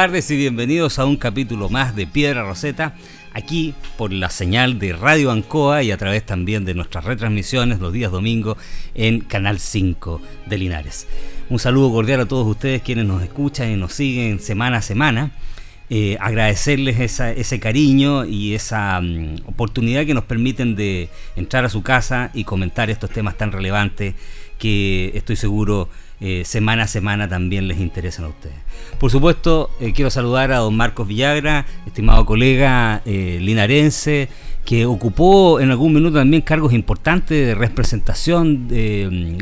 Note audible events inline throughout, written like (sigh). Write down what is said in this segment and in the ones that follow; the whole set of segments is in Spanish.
Tardes y bienvenidos a un capítulo más de Piedra Roseta, aquí por la señal de Radio Ancoa y a través también de nuestras retransmisiones los días domingos en Canal 5 de Linares. Un saludo cordial a todos ustedes quienes nos escuchan y nos siguen semana a semana. Eh, agradecerles ese cariño y esa mm, oportunidad que nos permiten de entrar a su casa y comentar estos temas tan relevantes que estoy seguro eh, semana a semana también les interesan a ustedes. Por supuesto, eh, quiero saludar a don Marcos Villagra, estimado colega eh, linarense, que ocupó en algún minuto también cargos importantes de representación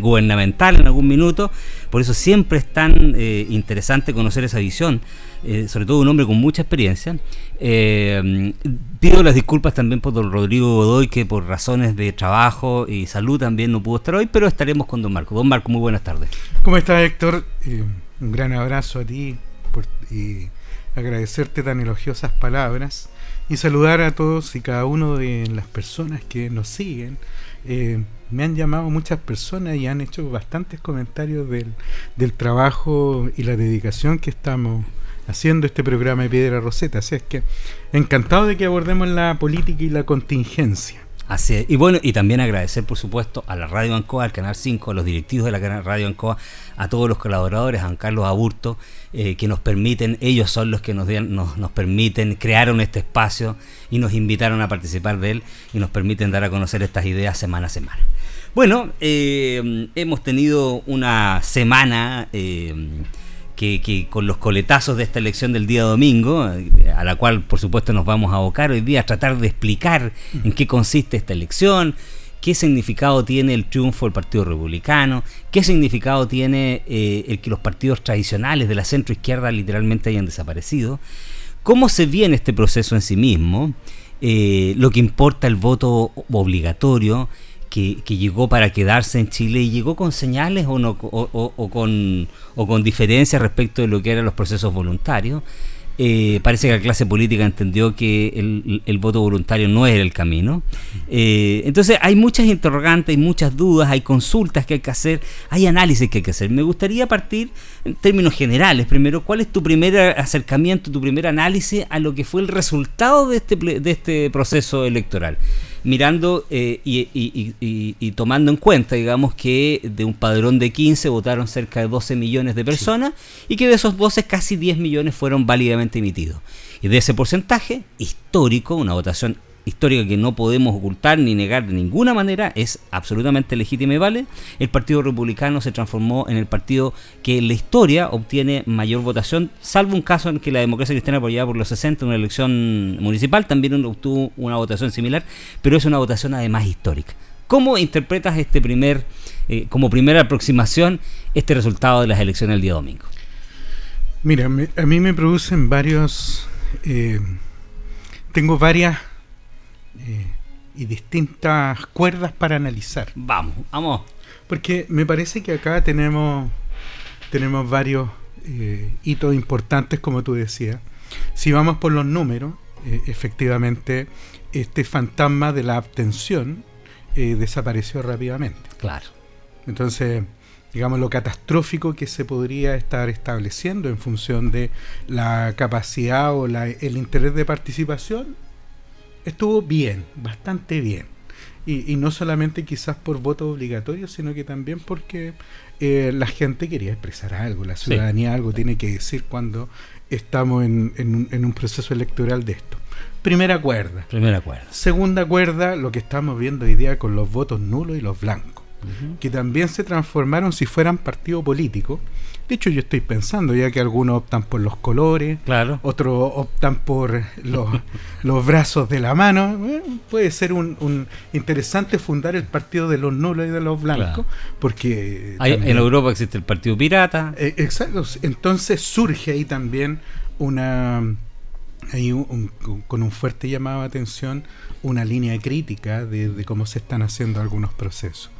gubernamental en algún minuto. Por eso siempre es tan interesante conocer esa visión eh, sobre todo un hombre con mucha experiencia. Eh, pido las disculpas también por don Rodrigo Godoy, que por razones de trabajo y salud también no pudo estar hoy, pero estaremos con don Marco. Don Marco, muy buenas tardes. ¿Cómo estás, Héctor? Eh, un gran abrazo a ti y agradecerte tan elogiosas palabras y saludar a todos y cada uno de las personas que nos siguen. me han llamado muchas personas y han hecho bastantes comentarios del, del trabajo y la dedicación que estamos haciendo este programa de Piedra Roseta. Así es que encantado de que abordemos la política y la contingencia. Así es. Y bueno, y también agradecer, por supuesto, a la Radio Ancoa, al Canal 5, a los directivos de la Radio Ancoa, a todos los colaboradores, a Juan Carlos Aburto, eh, que nos permiten, ellos son los que nos, nos, nos, permiten, crearon este espacio y nos invitaron a participar de él y nos permiten dar a conocer estas ideas semana a semana. Bueno, eh, hemos tenido una semana... Eh, que, con los coletazos de esta elección del día domingo, a la cual por supuesto nos vamos a abocar hoy día, a tratar de explicar en qué consiste esta elección, qué significado tiene el triunfo del Partido Republicano, qué significado tiene eh, el que los partidos tradicionales de la centro izquierda literalmente hayan desaparecido, cómo se viene este proceso en sí mismo, eh, lo que importa el voto obligatorio, que, llegó para quedarse en Chile y llegó con señales o, no, o, con, o con diferencias respecto de lo que eran los procesos voluntarios. Eh, parece que la clase política entendió que el, voto voluntario no era el camino. Eh, entonces hay muchas interrogantes, hay muchas dudas, hay consultas que hay que hacer, hay análisis que hay que hacer. Me gustaría partir en términos generales. Primero, ¿cuál es tu primer acercamiento, tu primer análisis a lo que fue el resultado de este, de este proceso electoral? Mirando eh, y, tomando en cuenta, digamos, que de un padrón de 15 votaron cerca de 12 millones de personas y que de esos 12 casi 10 millones fueron válidamente emitidos. Y de ese porcentaje histórico, una votación histórica que no podemos ocultar ni negar de ninguna manera, es absolutamente legítima y vale, el Partido Republicano se transformó en el partido que en la historia obtiene mayor votación, salvo un caso en que la democracia cristiana apoyada por los 60 en una elección municipal también obtuvo una votación similar, pero es una votación además histórica. ¿Cómo interpretas este primer, eh, como primera aproximación, este resultado de las elecciones del día domingo? Mira, a mí me producen varios... Eh, tengo varias y distintas cuerdas para analizar. Vamos, vamos. Porque me parece que acá tenemos, tenemos varios eh, hitos importantes, como tú decías. Si vamos por los números, eh, efectivamente, este fantasma de la abstención eh, desapareció rápidamente. Claro. Entonces, digamos, lo catastrófico que se podría estar estableciendo en función de la capacidad o la, el interés de participación estuvo bien, bastante bien. Y, no solamente quizás por voto obligatorio, sino que también porque eh, la gente quería expresar algo, la ciudadanía algo tiene que decir cuando estamos en, en, un proceso electoral de esto. Primera cuerda. Primera cuerda. Segunda cuerda, lo que estamos viendo hoy día con los votos nulos y los blancos. Que también se transformaron si fueran partido político. De hecho, yo estoy pensando, ya que algunos optan por los colores, claro. otros optan por los, (laughs) los brazos de la mano. Eh, puede ser un, interesante fundar el partido de los nulos y de los blancos, porque... en Europa existe el partido pirata. Eh, exacto, entonces surge ahí también una... Hay con un fuerte llamado de atención una línea crítica de cómo se están haciendo algunos procesos.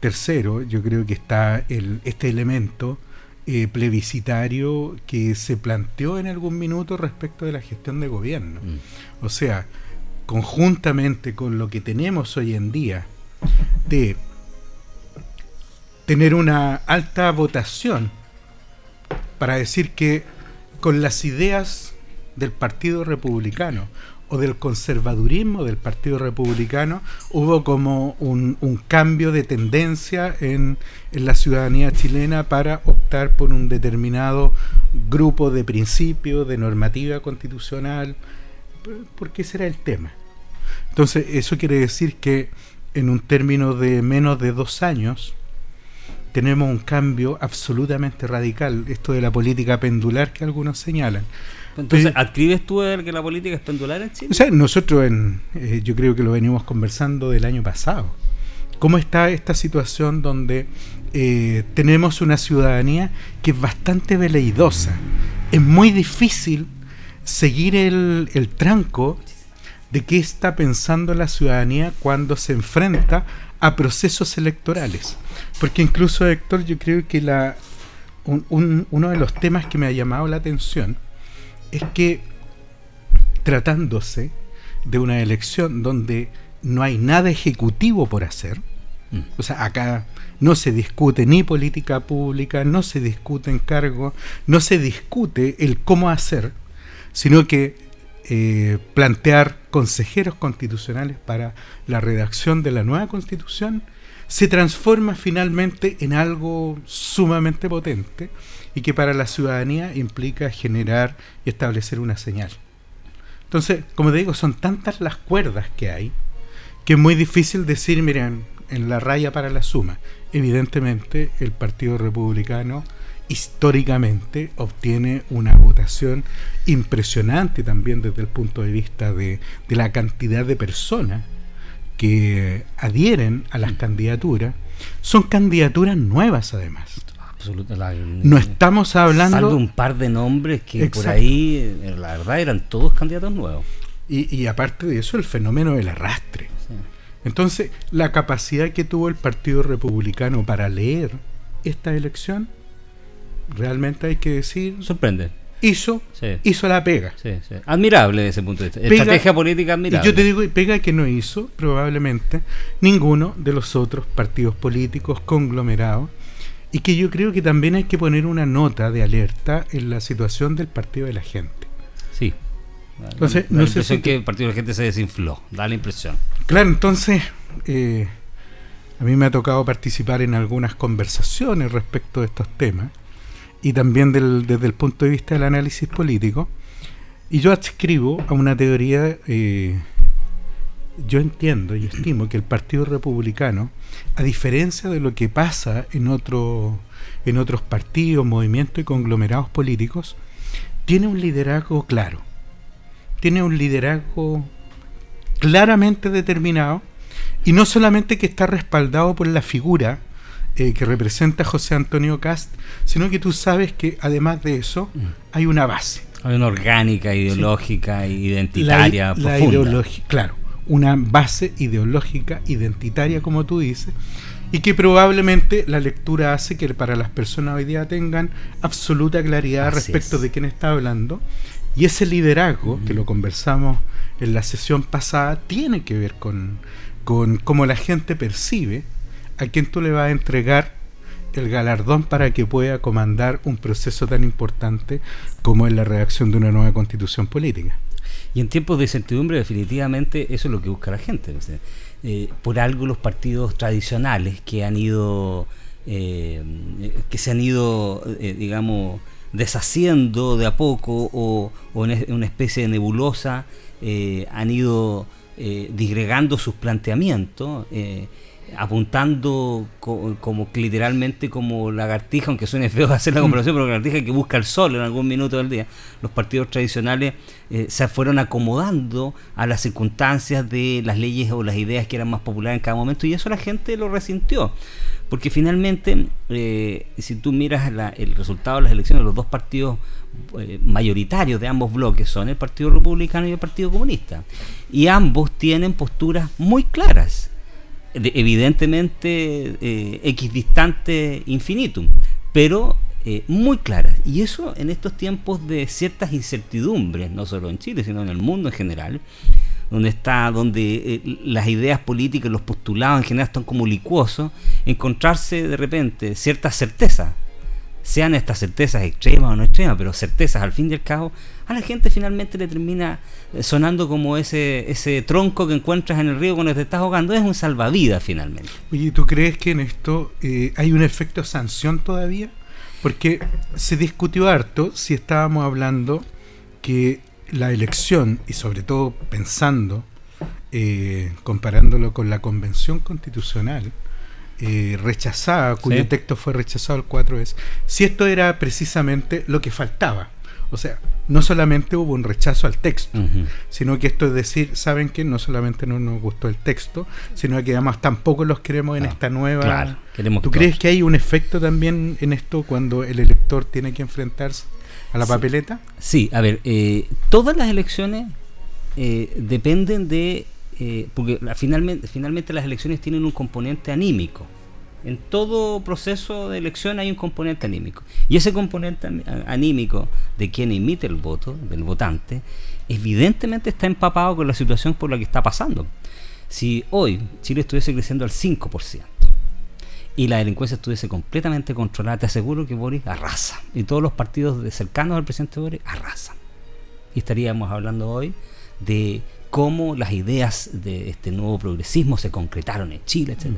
Tercero, yo creo que está el, este elemento eh, plebiscitario que se planteó en algún minuto respecto de la gestión de gobierno. Mm. O sea, conjuntamente con lo que tenemos hoy en día de tener una alta votación para decir que con las ideas del Partido Republicano o del conservadurismo del Partido Republicano, hubo como un, cambio de tendencia en, la ciudadanía chilena para optar por un determinado grupo de principios, de normativa constitucional, porque ese era el tema. Entonces, eso quiere decir que en un término de menos de dos años, tenemos un cambio absolutamente radical, esto de la política pendular que algunos señalan. Entonces, ¿adscribes tú que la política es pendular en Chile? O sea, nosotros, en, eh, yo creo que lo venimos conversando del año pasado. ¿Cómo está esta situación donde eh, tenemos una ciudadanía que es bastante veleidosa? Es muy difícil seguir el, el tranco de qué está pensando la ciudadanía cuando se enfrenta a procesos electorales. Porque incluso, Héctor, yo creo que la, uno de los temas que me ha llamado la atención es que tratándose de una elección donde no hay nada ejecutivo por hacer, mm. o sea, acá no se discute ni política pública, no se discute encargo, no se discute el cómo hacer, sino que eh, plantear consejeros constitucionales para la redacción de la nueva constitución se transforma finalmente en algo sumamente potente y que para la ciudadanía implica generar y establecer una señal. Entonces, como te digo, son tantas las cuerdas que hay que es muy difícil decir, miren, en la raya para la suma. Evidentemente, el Partido Republicano históricamente obtiene una votación impresionante también desde el punto de vista de, de la cantidad de personas que adhieren a las mm. candidaturas. Son candidaturas nuevas además no estamos hablando. de un par de nombres que por ahí, eh, la verdad, eran todos candidatos nuevos. Y, aparte de eso, el fenómeno del arrastre. Entonces, la capacidad que tuvo el Partido Republicano para leer esta elección, realmente hay que decir. Sorprende. Hizo, hizo la pega. Admirable desde ese punto de vista. Estrategia política admirable. Y yo te digo, pega que no hizo, probablemente, ninguno de los otros partidos políticos conglomerados y que yo creo que también hay que poner una nota de alerta en la situación del Partido de la Gente. Sí. Entonces, no sé que el Partido de la Gente se desinfló, da la impresión. Claro, entonces, eh, a mí me ha tocado participar en algunas conversaciones respecto de estos temas y también desde el punto de vista del análisis político. Y yo adscribo a una teoría eh, yo entiendo y estimo que el Partido Republicano, a diferencia de lo que pasa en, otro, en otros partidos, movimientos y conglomerados políticos, tiene un liderazgo claro. Tiene un liderazgo claramente determinado y no solamente que está respaldado por la figura eh, que representa José Antonio Cast, sino que tú sabes que además de eso mm. hay una base. Hay una orgánica, ideológica, identitaria, la, profunda. claro una base ideológica, identitaria, como tú dices, y que probablemente la lectura hace que para las personas hoy día tengan absoluta claridad respecto de quién está hablando. Y ese liderazgo, que lo conversamos en la sesión pasada, tiene que ver con, con cómo la gente percibe a quién tú le vas a entregar el galardón para que pueda comandar un proceso tan importante como es la redacción de una nueva constitución política. Y en tiempos de incertidumbre, definitivamente, eso es lo que busca la gente. Eh, por algo los partidos tradicionales que han ido, eh, que se han ido, eh, digamos, deshaciendo de a poco o, en una especie de nebulosa, han ido disgregando sus planteamientos apuntando como literalmente como lagartija, aunque suene feo (laughs) hacer la comparación, pero lagartija que busca el sol en algún minuto del día. Los partidos tradicionales eh, se fueron acomodando a las circunstancias de las leyes o las ideas que eran más populares en cada momento y eso la gente lo resintió. Porque finalmente, eh, si tú miras el resultado de las elecciones, los dos partidos eh, mayoritarios de ambos bloques son el Partido Republicano y el Partido Comunista. Y ambos tienen posturas muy claras evidentemente eh, equidistante infinitum, pero eh, muy claras. Y eso en estos tiempos de ciertas incertidumbres, no solo en Chile, sino en el mundo en general, donde está, donde eh, las ideas políticas, los postulados en general están como licuosos, encontrarse de repente cierta certeza sean estas certezas extremas o no extremas, pero certezas al fin y al cabo, a la gente finalmente le termina eh, sonando como ese, ese tronco que encuentras en el río cuando te estás ahogando, es un salvavidas finalmente. Oye, ¿tú crees que en esto eh, hay un efecto sanción todavía? Porque se discutió harto si estábamos hablando que la elección, y sobre todo pensando, eh, comparándolo con la convención constitucional, eh, rechazada, cuyo texto fue rechazado el 4 veces, si esto era precisamente lo que faltaba. O sea, no solamente hubo un rechazo al texto, sino que esto es decir, ¿saben que No solamente no nos gustó el texto, sino que además tampoco los queremos en esta nueva... Claro, ¿Tú crees que hay un efecto también en esto cuando el elector tiene que enfrentarse a la papeleta? Sí, a ver, eh, todas las elecciones eh, dependen de eh, porque finalmente, finalmente las elecciones tienen un componente anímico. En todo proceso de elección hay un componente anímico. Y ese componente anímico de quien emite el voto, del votante, evidentemente está empapado con la situación por la que está pasando. Si hoy Chile estuviese creciendo al 5% y la delincuencia estuviese completamente controlada, te aseguro que Boris arrasa. Y todos los partidos cercanos al presidente Boris arrasan. Y estaríamos hablando hoy de cómo las ideas de este nuevo progresismo se concretaron en Chile, etc.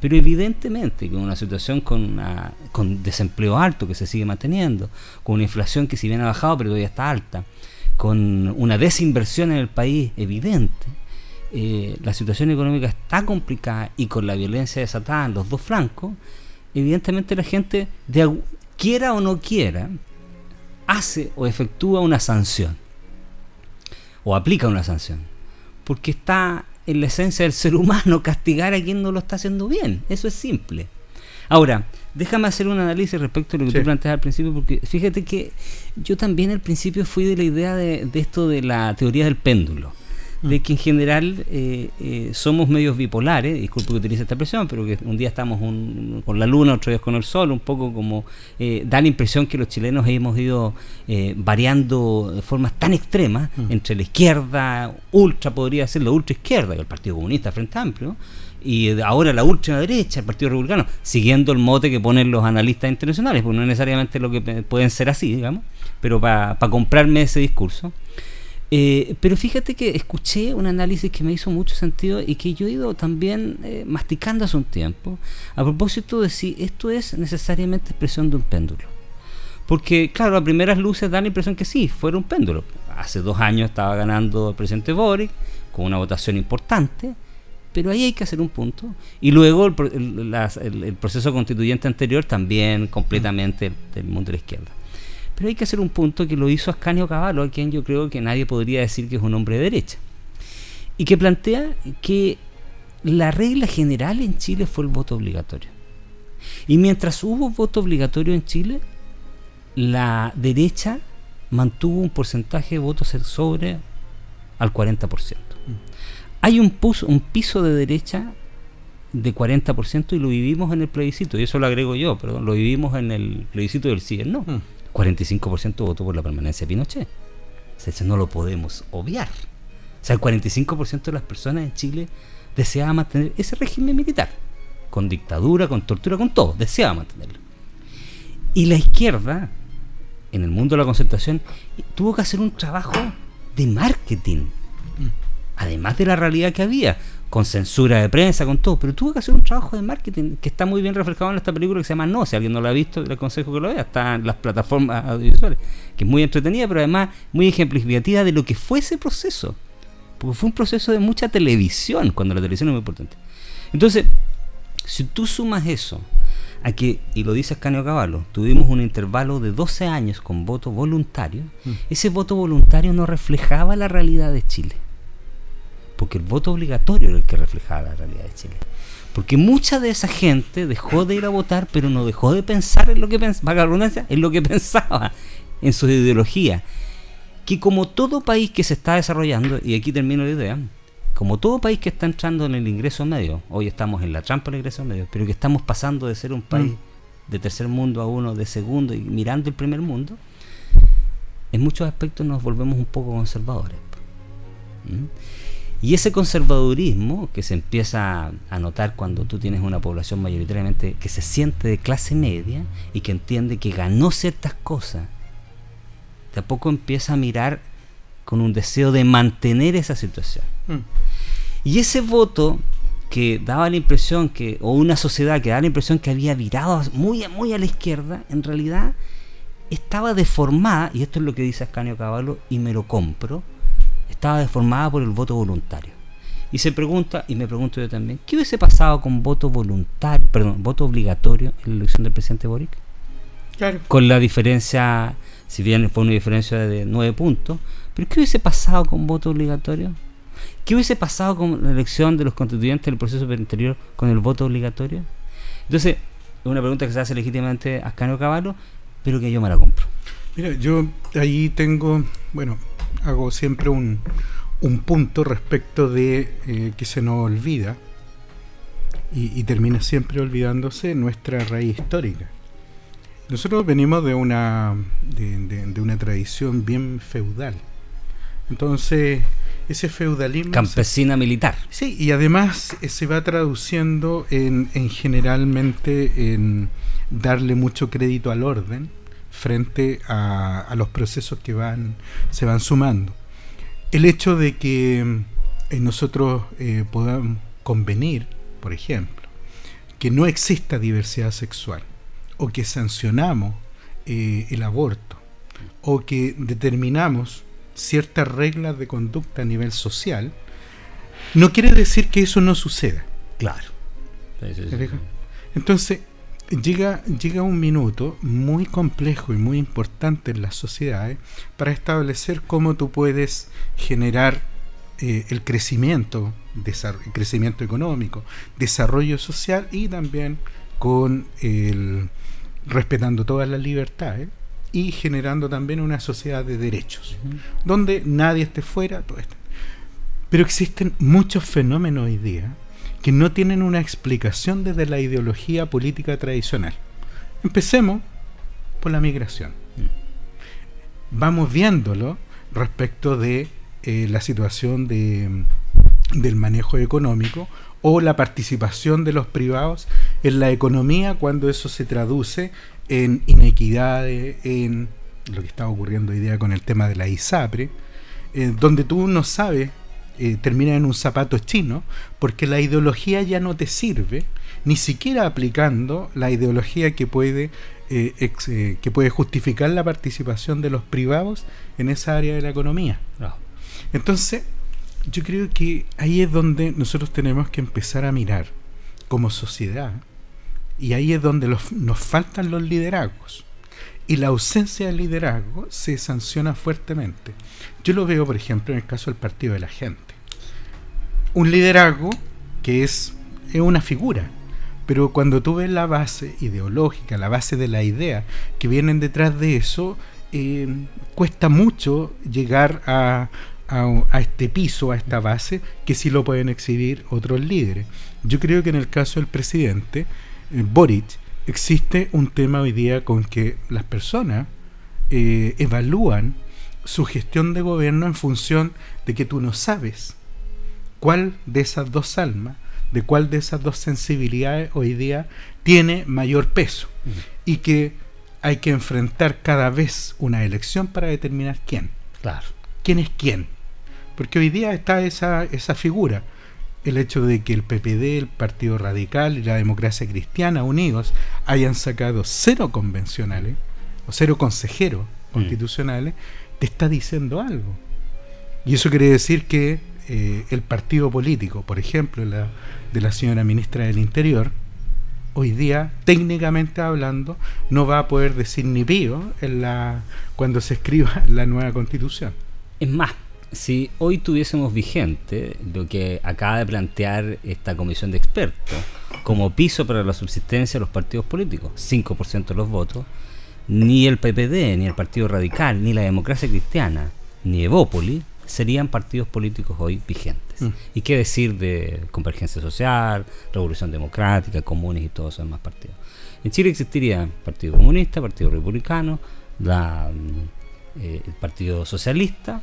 Pero evidentemente con una situación con, con desempleo alto que se sigue manteniendo, con una inflación que si bien ha bajado pero todavía está alta, con una desinversión en el país evidente, eh, la situación económica está complicada y con la violencia desatada en los dos flancos, evidentemente la gente, quiera o no quiera, hace o efectúa una sanción o aplica una sanción. Porque está en la esencia del ser humano castigar a quien no lo está haciendo bien. Eso es simple. Ahora, déjame hacer un análisis respecto a lo que tú planteas al principio, porque fíjate que yo también al principio fui de la idea de, de esto de la teoría del péndulo de que en general eh, eh, somos medios bipolares, disculpe que utilice esta expresión, pero que un día estamos con la luna, otro día con el sol, un poco como eh, da la impresión que los chilenos hemos ido variando de formas tan extremas entre la izquierda, ultra podría ser la ultra izquierda, el Partido Comunista Frente Amplio, y ahora la ultra derecha, el Partido Republicano, siguiendo el mote que ponen los analistas internacionales, porque no es necesariamente lo que pueden ser así, digamos, pero para comprarme ese discurso. Eh, pero fíjate que escuché un análisis que me hizo mucho sentido y que yo he ido también eh, masticando hace un tiempo a propósito de si esto es necesariamente expresión de un péndulo. Porque, claro, a primeras luces da la impresión que sí, fuera un péndulo. Hace dos años estaba ganando el presidente Boric con una votación importante, pero ahí hay que hacer un punto. Y luego el, proceso constituyente anterior también completamente del mundo de la izquierda. Pero hay que hacer un punto que lo hizo Ascanio Cavallo, a quien yo creo que nadie podría decir que es un hombre de derecha. Y que plantea que la regla general en Chile fue el voto obligatorio. Y mientras hubo voto obligatorio en Chile, la derecha mantuvo un porcentaje de votos sobre al 40%. Hay un, un piso de derecha de 40% y lo vivimos en el plebiscito, y eso lo agrego yo, perdón, lo vivimos en el plebiscito del sí, no. Mm. 45% votó por la permanencia de Pinochet. O sea, no lo podemos obviar. O sea, el 45% de las personas en Chile deseaba mantener ese régimen militar. Con dictadura, con tortura, con todo. Deseaba mantenerlo. Y la izquierda, en el mundo de la concertación, tuvo que hacer un trabajo de marketing. Además de la realidad que había con censura de prensa, con todo, pero tuvo que hacer un trabajo de marketing que está muy bien reflejado en esta película que se llama No, si alguien no la ha visto, le aconsejo que lo vea, está en las plataformas audiovisuales, que es muy entretenida, pero además muy ejemplificativa de lo que fue ese proceso, porque fue un proceso de mucha televisión, cuando la televisión es muy importante. Entonces, Si tú sumas eso a que, y lo dice Escanio Caballo, tuvimos un intervalo de 12 años con voto voluntario, mm. ese voto voluntario no reflejaba la realidad de Chile. Porque el voto obligatorio era el que reflejaba la realidad de Chile. Porque mucha de esa gente dejó de ir a votar, pero no dejó de pensar en lo que pensaba, en lo que (laughs) pensaba, en su ideología. Que como todo país que se está desarrollando, y aquí termino la idea, como todo país que está entrando en el ingreso medio, hoy estamos en la trampa del ingreso medio, pero que estamos pasando de ser un país mm. de tercer mundo a uno de segundo y mirando el primer mundo, en muchos aspectos nos volvemos un poco conservadores. Y ese conservadurismo que se empieza a notar cuando tú tienes una población mayoritariamente que se siente de clase media y que entiende que ganó ciertas cosas, de a poco empieza a mirar con un deseo de mantener esa situación. Mm. Y ese voto que daba la impresión que, o una sociedad que daba la impresión que había virado muy, muy a la izquierda, en realidad estaba deformada, y esto es lo que dice Ascanio Caballo, y me lo compro, estaba deformada por el voto voluntario. Y se pregunta, y me pregunto yo también, ¿qué hubiese pasado con voto voluntario, perdón, voto obligatorio en la elección del presidente Boric? Claro. Con la diferencia, si bien fue una diferencia de nueve puntos, pero ¿qué hubiese pasado con voto obligatorio? ¿Qué hubiese pasado con la elección de los constituyentes del proceso interior con el voto obligatorio? Entonces, es una pregunta que se hace legítimamente a Ascanio Caballo, pero que yo me la compro. Mira, yo ahí tengo, bueno, hago siempre un, punto respecto de eh, que se nos olvida y, termina siempre olvidándose nuestra raíz histórica. Nosotros venimos de una, de, una tradición bien feudal. Entonces, ese feudalismo... Campesina militar. Sí, y además eh, se va traduciendo en, en generalmente en darle mucho crédito al orden, frente a, los procesos que van, se van sumando. El hecho de que eh, nosotros eh, podamos convenir, por ejemplo, que no exista diversidad sexual, o que sancionamos eh, el aborto, o que determinamos ciertas reglas de conducta a nivel social, no quiere decir que eso no suceda. Claro. Entonces, llega, llega un minuto muy complejo y muy importante en las sociedades para establecer cómo tú puedes generar eh, el crecimiento, el crecimiento económico, desarrollo social y también con el respetando todas las libertades y generando también una sociedad de derechos, donde nadie esté fuera, todo esto. Pero existen muchos fenómenos hoy día que no tienen una explicación desde la ideología política tradicional. Empecemos por la migración. Vamos viéndolo respecto de eh, la situación de, del manejo económico o la participación de los privados en la economía cuando eso se traduce en inequidades, en lo que está ocurriendo hoy día con el tema de la ISAPRE, eh, donde tú no sabes eh, termina en un zapato chino, porque la ideología ya no te sirve, ni siquiera aplicando la ideología que puede, eh, eh, que puede justificar la participación de los privados en esa área de la economía. Entonces, yo creo que ahí es donde nosotros tenemos que empezar a mirar como sociedad, y ahí es donde nos faltan los liderazgos. Y la ausencia de liderazgo se sanciona fuertemente. Yo lo veo, por ejemplo, en el caso del Partido de la Gente un liderazgo que es, una figura. Pero cuando tú ves la base ideológica, la base de la idea que vienen detrás de eso, eh, cuesta mucho llegar a, este piso, a esta base, que sí lo pueden exhibir otros líderes. Yo creo que en el caso del presidente, eh, Boric, existe un tema hoy día con que las personas eh, evalúan su gestión de gobierno en función de que tú no sabes cuál de esas dos almas, de cuál de esas dos sensibilidades hoy día tiene mayor peso y que hay que enfrentar cada vez una elección para determinar quién. Claro. ¿Quién es quién? Porque hoy día está esa, esa figura. El hecho de que el PPD, el Partido Radical y la Democracia Cristiana unidos hayan sacado cero convencionales o cero consejeros mm. constitucionales, te está diciendo algo. Y eso quiere decir que eh, el partido político, por ejemplo, la, de la señora ministra del Interior, hoy día, técnicamente hablando, no va a poder decir ni pío en la, cuando se escriba (laughs) la nueva constitución. Es más, si hoy tuviésemos vigente lo que acaba de plantear esta comisión de expertos como piso para la subsistencia de los partidos políticos, 5% de los votos, ni el PPD, ni el Partido Radical, ni la Democracia Cristiana, ni Evópoli serían partidos políticos hoy vigentes. Mm. ¿Y qué decir de Convergencia Social, Revolución Democrática, Comunes y todos esos demás partidos? En Chile existiría Partido Comunista, Partido Republicano, la, mm, eh, el Partido Socialista,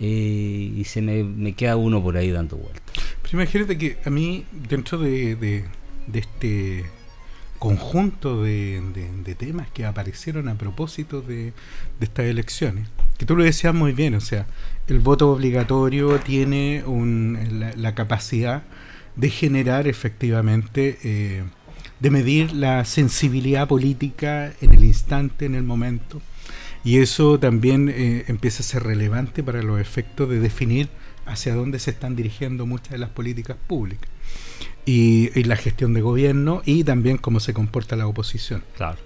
eh, y se me, queda uno por ahí dando vueltas. Pero imagínate que a mí, dentro de, de, este conjunto de, de, temas que aparecieron a propósito de, estas elecciones, que tú lo decías muy bien, o sea, el voto obligatorio tiene la, capacidad de generar efectivamente, eh, de medir la sensibilidad política en el instante, en el momento, y eso también eh, empieza a ser relevante para los efectos de definir hacia dónde se están dirigiendo muchas de las políticas públicas y, la gestión de gobierno y también cómo se comporta la oposición. Claro.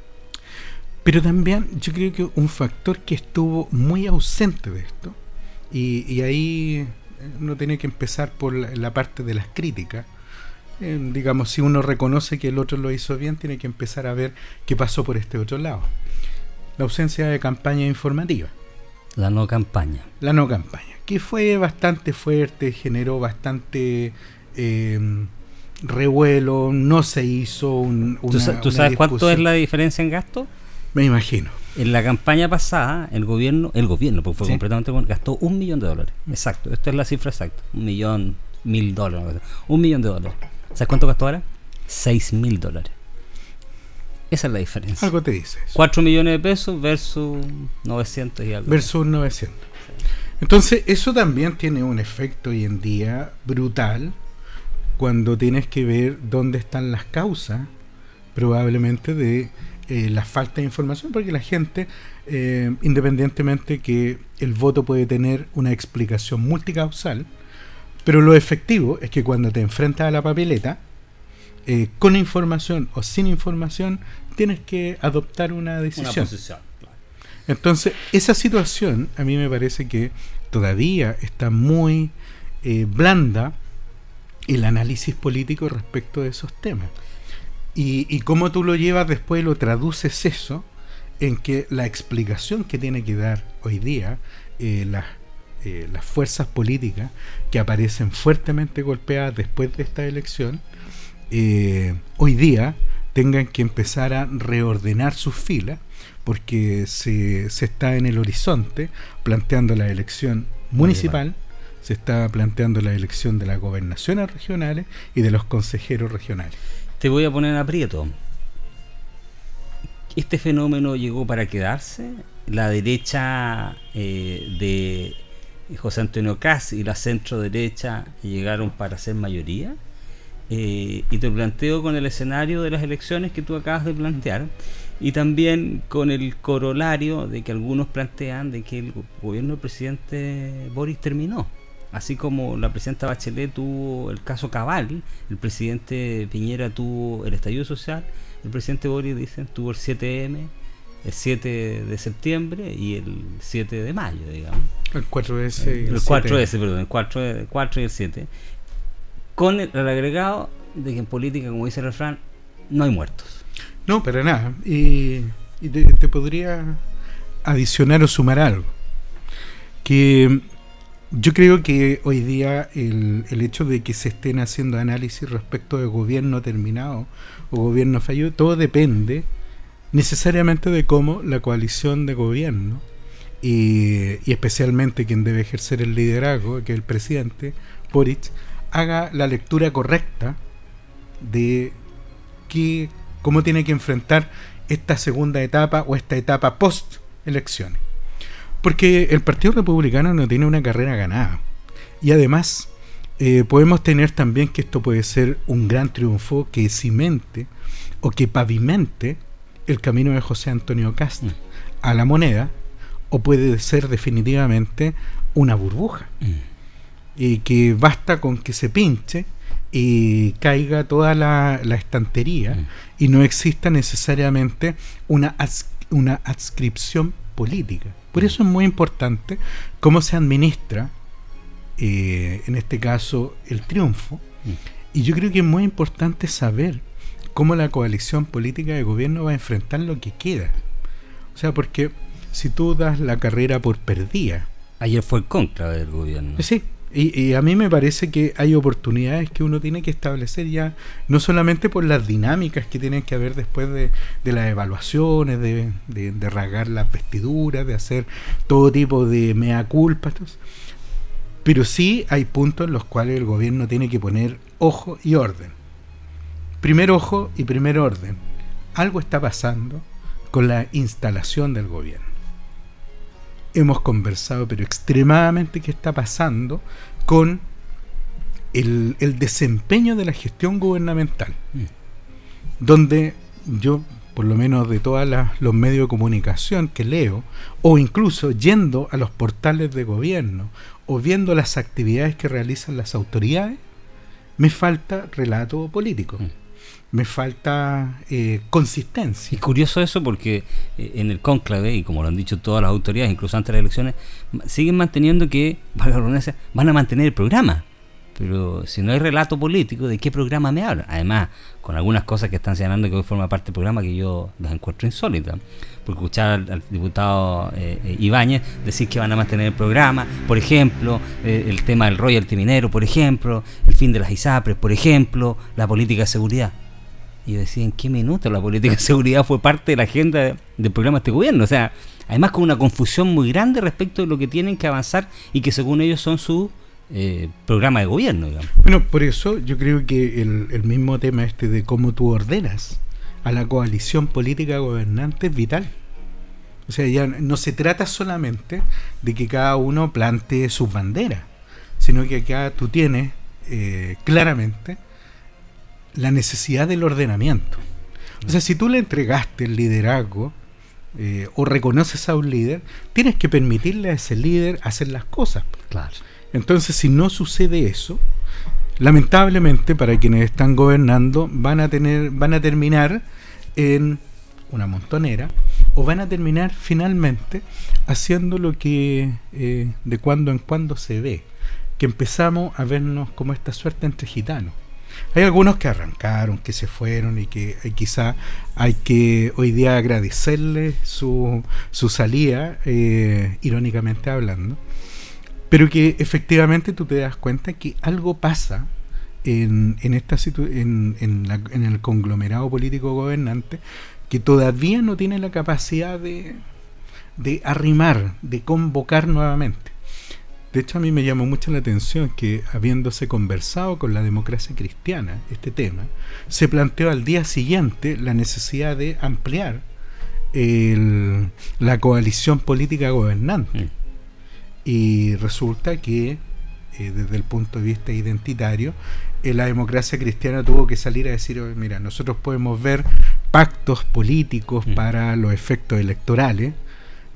Pero también yo creo que un factor que estuvo muy ausente de esto, y, ahí eh, uno tiene que empezar por la, parte de las críticas, eh, digamos, si uno reconoce que el otro lo hizo bien, tiene que empezar a ver qué pasó por este otro lado la ausencia de campaña informativa. La no campaña. La no campaña, que fue bastante fuerte, generó bastante eh, revuelo, no se hizo un... Una, ¿Tú, sabes cuánto es la diferencia en gasto? Me imagino. En la campaña pasada, el gobierno, el gobierno, porque fue completamente gastó un millón de dólares. Exacto, esta es la cifra exacta. Un millón, mil dólares. Un millón de dólares. ¿Sabes cuánto gastó ahora? Seis mil dólares. Esa es la diferencia. Algo te dices. 4 millones de pesos versus 900 y algo. Versus 900. Entonces, eso también tiene un efecto hoy en día brutal cuando tienes que ver dónde están las causas, probablemente, de eh, la falta de información, porque la gente, eh, independientemente que el voto puede tener una explicación multicausal, pero lo efectivo es que cuando te enfrentas a la papeleta, eh, con información o sin información, tienes que adoptar una decisión. Entonces, esa situación a mí me parece que todavía está muy eh, blanda el análisis político respecto de esos temas. Y, y cómo tú lo llevas después, lo traduces eso en que la explicación que tiene que dar hoy día eh, las, las fuerzas políticas que aparecen fuertemente golpeadas después de esta elección, eh, hoy día tengan que empezar a reordenar sus filas porque se, se está en el horizonte planteando la elección municipal, se está planteando la elección de las gobernaciones regionales y de los consejeros regionales. Te voy a poner aprieto. ¿Este fenómeno llegó para quedarse? La derecha eh, de José Antonio Caz y la centro derecha llegaron para ser mayoría? Eh, y te planteo con el escenario de las elecciones que tú acabas de plantear y también con el corolario de que algunos plantean de que el gobierno del presidente Boris terminó. Así como la presidenta Bachelet tuvo el caso Cabal, el presidente Piñera tuvo el estallido social, el presidente Boris dicen tuvo el 7M, el 7 de septiembre y el 7 de mayo, digamos. El 4S y el, 4S, perdón, el 4, 4 y el 7 con el, agregado de que en política, como dice el refrán, no hay muertos. No, para nada. Y, te, podría adicionar o sumar algo. Que yo creo que hoy día el, el, hecho de que se estén haciendo análisis respecto de gobierno terminado o gobierno fallido, todo depende necesariamente de cómo la coalición de gobierno y, especialmente quien debe ejercer el liderazgo, que es el presidente, Boric, haga la lectura correcta de que, cómo tiene que enfrentar esta segunda etapa o esta etapa post elecciones. Porque el Partido Republicano no tiene una carrera ganada. Y además, eh, podemos tener también que esto puede ser un gran triunfo que cimente o que pavimente el camino de José Antonio Castro mm. a la moneda, o puede ser definitivamente una burbuja. Mm y que basta con que se pinche y caiga toda la, estantería mm. y no exista necesariamente una, una adscripción política. Por eso es muy importante cómo se administra, eh, en este caso, el triunfo. Mm. Y yo creo que es muy importante saber cómo la coalición política de gobierno va a enfrentar lo que queda. O sea, porque si tú das la carrera por perdida. Ayer fue contra del gobierno. Sí, y, a mí me parece que hay oportunidades que uno tiene que establecer ya, no solamente por las dinámicas que tienen que haber después de, las evaluaciones, de, de, rasgar las vestiduras, de hacer todo tipo de mea culpa, pero sí hay puntos en los cuales el gobierno tiene que poner ojo y orden. Primer ojo y primer orden. Algo está pasando con la instalación del gobierno. Hemos conversado, pero extremadamente qué está pasando con el, desempeño de la gestión gubernamental. Mm. Donde yo, por lo menos de todos los medios de comunicación que leo, o incluso yendo a los portales de gobierno, o viendo las actividades que realizan las autoridades, me falta relato político. Mm me falta eh, consistencia. Y curioso eso porque eh, en el cónclave, y como lo han dicho todas las autoridades, incluso antes de las elecciones, siguen manteniendo que, (laughs) van a mantener el programa. Pero si no hay relato político, ¿de qué programa me hablan? Además, con algunas cosas que están señalando que hoy forma parte del programa que yo las encuentro insólitas. Porque escuchar al, diputado eh, Ibáñez decir que van a mantener el programa, por ejemplo, el tema del royalty minero, por ejemplo, el fin de las ISAPRES, por ejemplo, la política de seguridad y decía, ¿en qué minuto la política de seguridad fue parte de la agenda del programa de este gobierno? O sea, además con una confusión muy grande respecto de lo que tienen que avanzar y que según ellos son su eh, programa de gobierno. Bueno, por eso yo creo que el, mismo tema este de cómo tú ordenas a la coalición política gobernante es vital. O sea, ya no se trata solamente de que cada uno plantee sus banderas, sino que acá tú tienes eh, claramente la necesidad del ordenamiento. O sea, si tú le entregaste el liderazgo eh, o reconoces a un líder, tienes que permitirle a ese líder hacer las cosas. Claro. Entonces, si no sucede eso, lamentablemente para quienes están gobernando van a tener, van a terminar en una montonera o van a terminar finalmente haciendo lo que eh, de cuando en cuando se ve, que empezamos a vernos como esta suerte entre gitanos. Hay algunos que arrancaron, que se fueron y que eh, quizá hay que hoy día agradecerles su, su salida, eh, irónicamente hablando, pero que efectivamente tú te das cuenta que algo pasa en, en, esta en, en, el conglomerado político gobernante que todavía no tiene la capacidad de, de arrimar, de convocar nuevamente. De hecho, a mí me llamó mucho la atención que, habiéndose conversado con la democracia cristiana este tema, se planteó al día siguiente la necesidad de ampliar la coalición política gobernante. Mm. Y resulta que, eh, desde el punto de vista identitario, eh, la democracia cristiana tuvo que salir a decir, mira, nosotros podemos ver pactos políticos mm. para los efectos electorales,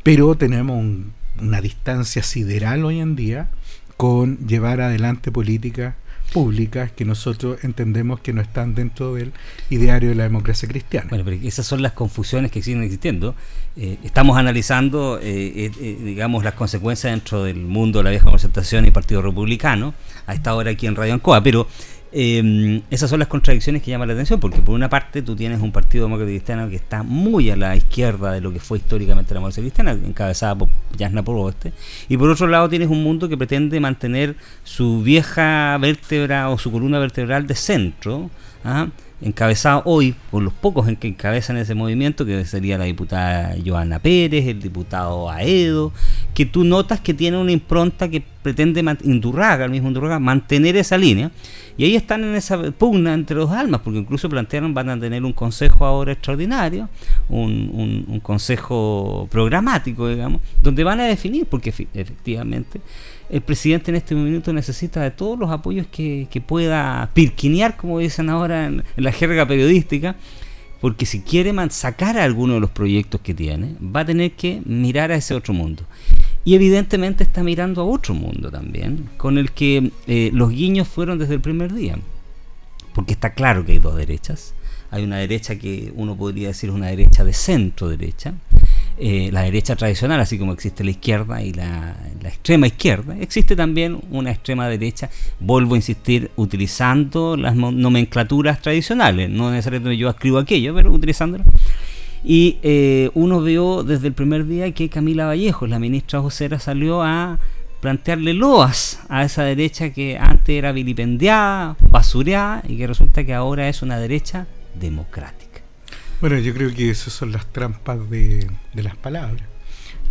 pero tenemos un una distancia sideral hoy en día con llevar adelante políticas públicas que nosotros entendemos que no están dentro del ideario de la democracia cristiana. Bueno, pero esas son las confusiones que siguen existiendo. Eh, estamos analizando, eh, eh, digamos, las consecuencias dentro del mundo de la vieja concertación y Partido Republicano, a esta hora aquí en Radio Ancoa, pero eh, esas son las contradicciones que llaman la atención, porque por una parte tú tienes un partido demócrata cristiano que está muy a la izquierda de lo que fue históricamente la democracia cristiana, encabezada por Jasna por Oeste, y por otro lado tienes un mundo que pretende mantener su vieja vértebra o su columna vertebral de centro, ¿ah? Encabezado hoy por los pocos en que encabezan ese movimiento, que sería la diputada Joana Pérez, el diputado Aedo, que tú notas que tiene una impronta que pretende, Indurraga, el mismo Indurraga, mantener esa línea. Y ahí están en esa pugna entre dos almas, porque incluso plantearon van a tener un consejo ahora extraordinario, un, un, consejo programático, digamos, donde van a definir, porque efectivamente el presidente en este momento necesita de todos los apoyos que, pueda pirquinear, como dicen ahora en, la jerga periodística, porque si quiere sacar alguno de los proyectos que tiene, va a tener que mirar a ese otro mundo. Y evidentemente está mirando a otro mundo también, con el que eh, los guiños fueron desde el primer día. porque está claro que hay dos derechas. Hay una derecha que uno podría decir es una derecha de centro derecha, eh, la derecha tradicional, así como existe la izquierda y la, extrema izquierda, existe también una extrema derecha, vuelvo a insistir, utilizando las nomenclaturas tradicionales, no necesariamente yo escribo aquello, pero utilizándolas. Y eh, uno vio desde el primer día que Camila Vallejo, la ministra vocera, salió a plantearle loas a esa derecha que antes era vilipendiada, basureada y que resulta que ahora es una derecha democrática. Bueno, yo creo que esas son las trampas de, las palabras.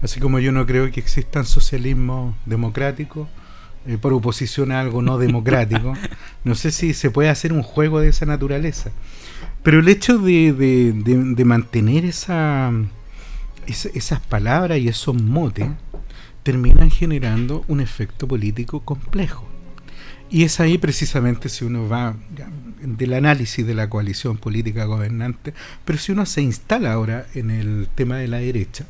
Así como yo no creo que existan socialismo democrático eh, por oposición a algo no democrático, (laughs) no sé si se puede hacer un juego de esa naturaleza. Pero el hecho de, mantener esa, esas palabras y esos motes terminan generando un efecto político complejo. Y es ahí precisamente si uno va del análisis de la coalición política gobernante, pero si uno se instala ahora en el tema de la derecha,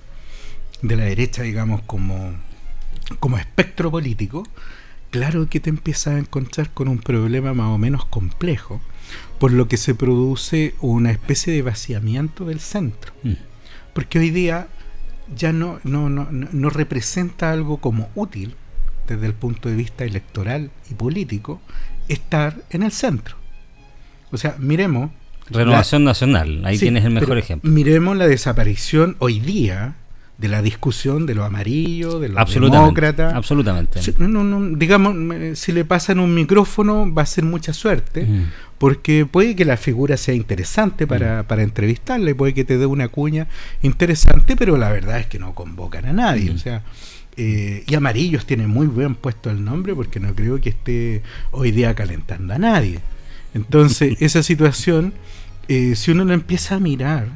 de la derecha digamos como, como espectro político, claro que te empiezas a encontrar con un problema más o menos complejo, por lo que se produce una especie de vaciamiento del centro. Mm. Porque hoy día ya no, no, no, no representa algo como útil desde el punto de vista electoral y político, estar en el centro. O sea, miremos... Renovación Nacional, ahí tienes el mejor ejemplo. Miremos la desaparición hoy día de la discusión de los amarillos, de los demócratas. Absolutamente. digamos, si le pasan un micrófono va a ser mucha suerte, porque puede que la figura sea interesante para, para entrevistarle, puede que te dé una cuña interesante, pero la verdad es que no convocan a nadie. O sea, eh, y Amarillos tiene muy bien puesto el nombre porque no creo que esté hoy día calentando a nadie. Entonces, esa situación, eh, si uno lo empieza a mirar,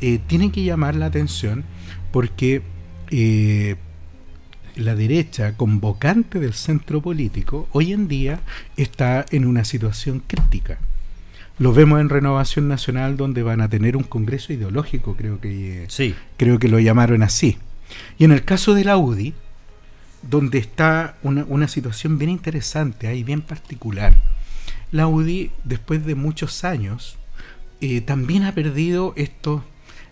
eh, tiene que llamar la atención porque la derecha convocante del centro político hoy en día está en una situación crítica. Lo vemos en Renovación Nacional donde van a tener un congreso ideológico, creo que sí. creo que lo llamaron así. Y en el caso de la UDI, donde está una, situación bien interesante, ahí bien particular, la UDI, después de muchos años, eh, también ha perdido estos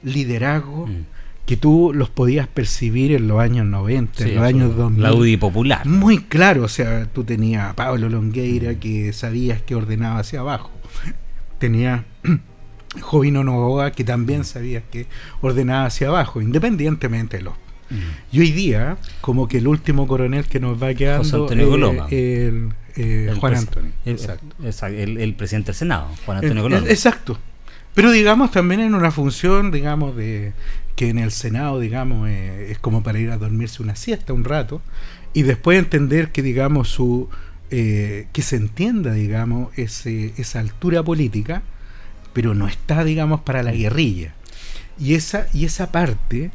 liderazgos mm. que tú los podías percibir en los años 90, en los años 2000. La UDI popular. Muy claro, o sea, tú tenías a Pablo Longueira que sabías que ordenaba hacia abajo. Tenía (clears throat) Jovino Novoa que también sabías que ordenaba hacia abajo, independientemente de los y hoy día, como que el último coronel que nos va quedando eh, el, eh, Juan Antonio. El, presidente del Senado, Juan Antonio Coloma. Exacto. Pero digamos también en una función, digamos, de que en el Senado, digamos, eh, es como para ir a dormirse una siesta un rato y después entender que, digamos, su que se entienda, digamos, ese, esa altura política, pero no está, digamos, para la guerrilla. Y esa, y esa parte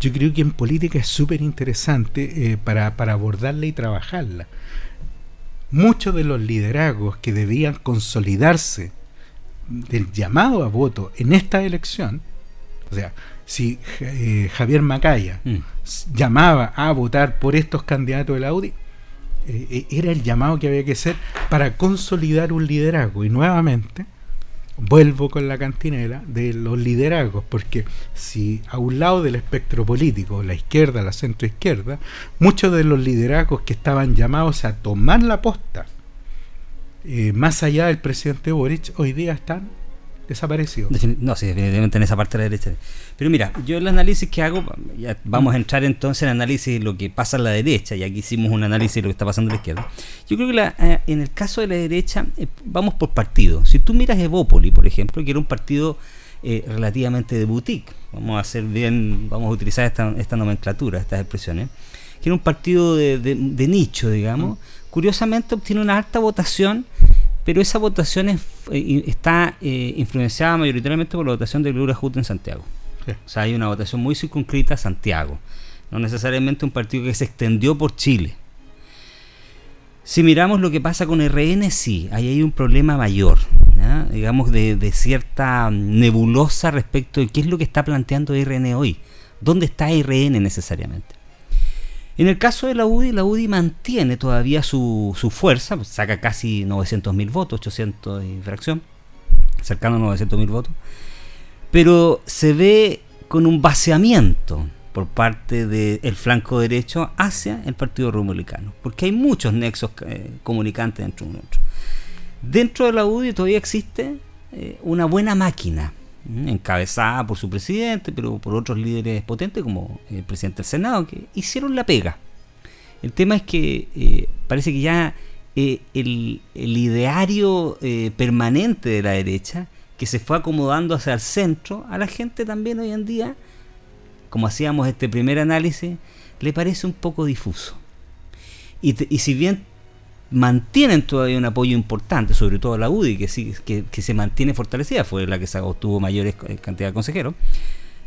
yo creo que en política es súper interesante eh, para, abordarla y trabajarla. Muchos de los liderazgos que debían consolidarse del llamado a voto en esta elección, o sea, si eh, Javier Macaya mm. llamaba a votar por estos candidatos de la UDI, eh, era el llamado que había que hacer para consolidar un liderazgo. Y nuevamente, vuelvo con la cantinela de los liderazgos, porque si a un lado del espectro político, la izquierda, la centroizquierda, muchos de los liderazgos que estaban llamados a tomar la posta, eh, más allá del presidente Boric, hoy día están desaparecido. no, sí, definitivamente en esa parte de la derecha. Pero mira, yo el análisis que hago, vamos a entrar entonces en el análisis de lo que pasa en la derecha, ya que hicimos un análisis de lo que está pasando en la izquierda. Yo creo que la, eh, en el caso de la derecha, eh, vamos por partido. Si tú miras Evópoli, por ejemplo, que era un partido eh, relativamente de boutique, vamos a hacer bien, vamos a utilizar esta, nomenclatura, estas expresiones, que era un partido de, nicho, digamos, curiosamente obtiene una alta votación pero esa votación eh, está influenciada mayoritariamente por la votación de Lula Jut en Santiago. O sea, hay una votación muy circunscrita a Santiago, no necesariamente un partido que se extendió por Chile. Si miramos lo que pasa con RN, sí, ahí hay un problema mayor, digamos, de, cierta nebulosa respecto de qué es lo que está planteando RN hoy. ¿Dónde está RN necesariamente? En el caso de la UDI, la UDI mantiene todavía su, su fuerza, pues, saca casi 900.000 votos, 800 y fracción, cercano a 900.000 votos, pero se ve con un vaciamiento por parte del flanco derecho hacia el Partido Republicano, porque hay muchos nexos eh, comunicantes entre uno y otro. Dentro de la UDI todavía existe eh, una buena máquina, encabezada por su presidente, pero por otros líderes potentes como el presidente del Senado, que hicieron la pega. El tema es que eh, parece que ya el, ideario permanente de la derecha, que se fue acomodando hacia el centro, a la gente también hoy en día como hacíamos este primer análisis, le parece un poco difuso. Y, si bien mantienen todavía un apoyo importante, sobre todo la UDI, que, que, se mantiene fortalecida, fue la que obtuvo mayores cantidad de consejeros,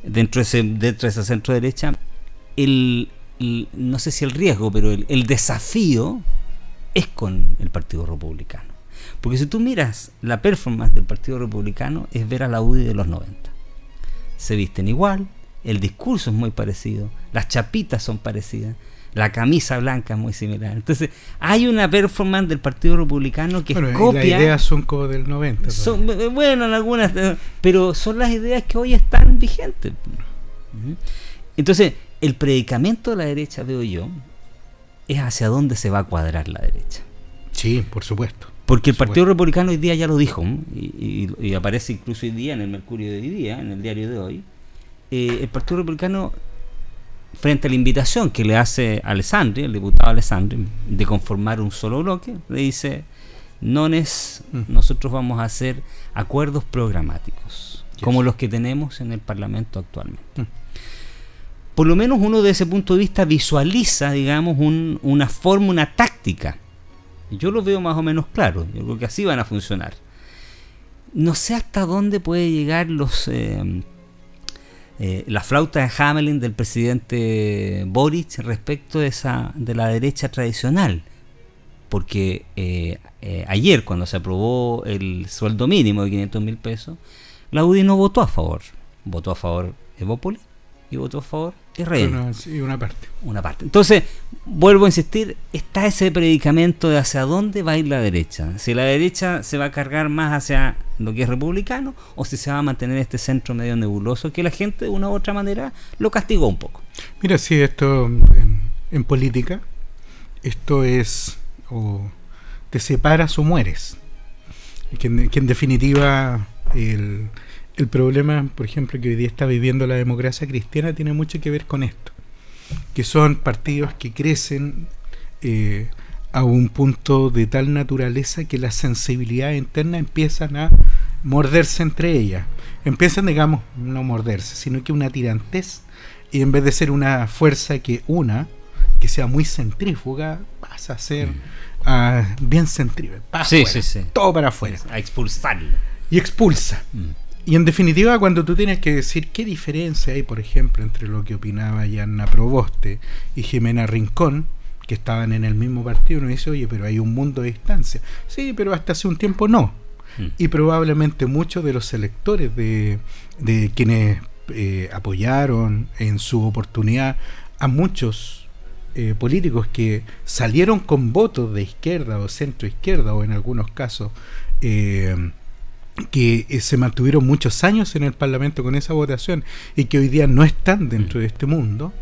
dentro de ese, dentro centro derecha, el, no sé si el riesgo, pero el desafío es con el Partido Republicano. Porque si tú miras la performance del Partido Republicano, es ver a la UDI de los 90. Se visten igual, el discurso es muy parecido, las chapitas son parecidas, la camisa blanca es muy similar. Entonces, hay una performance del Partido Republicano que es copia. Las ideas son como del 90. Son, eh, bueno, en algunas, eh, pero son las ideas que hoy están vigentes. Entonces, el predicamento de la derecha, veo yo, es hacia dónde se va a cuadrar la derecha. Sí, por supuesto. Porque el Partido Republicano hoy día ya lo dijo, y, y, aparece incluso hoy día en el Mercurio de hoy día, en el diario de hoy, eh, el Partido Republicano, frente a la invitación que le hace Alessandri, el diputado Alessandri, de conformar un solo bloque, le dice, no es, mm. nosotros vamos a hacer acuerdos programáticos, como los que tenemos en el Parlamento actualmente. Mm. Por lo menos uno de ese punto de vista visualiza, digamos, una forma, una táctica. Yo lo veo más o menos claro, yo creo que así van a funcionar. No sé hasta dónde puede llegar los... Eh, eh, la flauta de Hamelin del presidente Boric respecto de, esa, de la derecha tradicional. Porque eh, eh, ayer, cuando se aprobó el sueldo mínimo de 500 mil pesos, la UDI no votó a favor. Votó a favor Evópolis y votó a favor Israel. sí, una parte. Una parte. Entonces, vuelvo a insistir, está ese predicamento de hacia dónde va a ir la derecha. Si la derecha se va a cargar más hacia lo que es republicano o si se va a mantener este centro medio nebuloso que la gente de una u otra manera lo castigó un poco. Mira, si esto en, política, esto es o te separas o mueres. Que que en definitiva el el problema, por ejemplo, que hoy día está viviendo la democracia cristiana tiene mucho que ver con esto, que son partidos que crecen eh, a un punto de tal naturaleza que la sensibilidad interna empiezan a morderse entre ellas. Empiezan, digamos, no morderse, sino que una tirantez, y en vez de ser una fuerza que una, que sea muy centrífuga, pasa a ser mm. bien centrífuga. Sí, sí, sí. Todo para afuera. A expulsarlo. Y expulsa. Mm. Y en definitiva, cuando tú tienes que decir qué diferencia hay, por ejemplo, entre lo que opinaba Yanna Proboste y Jimena Rincón, que estaban en el mismo partido, uno dice, oye, pero hay un mundo de distancia. Sí, pero hasta hace un tiempo no. Hmm. Y probablemente muchos de los electores de, de quienes eh, apoyaron en su oportunidad a muchos eh, políticos que salieron con votos de izquierda o centro izquierda o en algunos casos eh, que eh, se mantuvieron muchos años en el Parlamento con esa votación y que hoy día no están dentro de este mundo,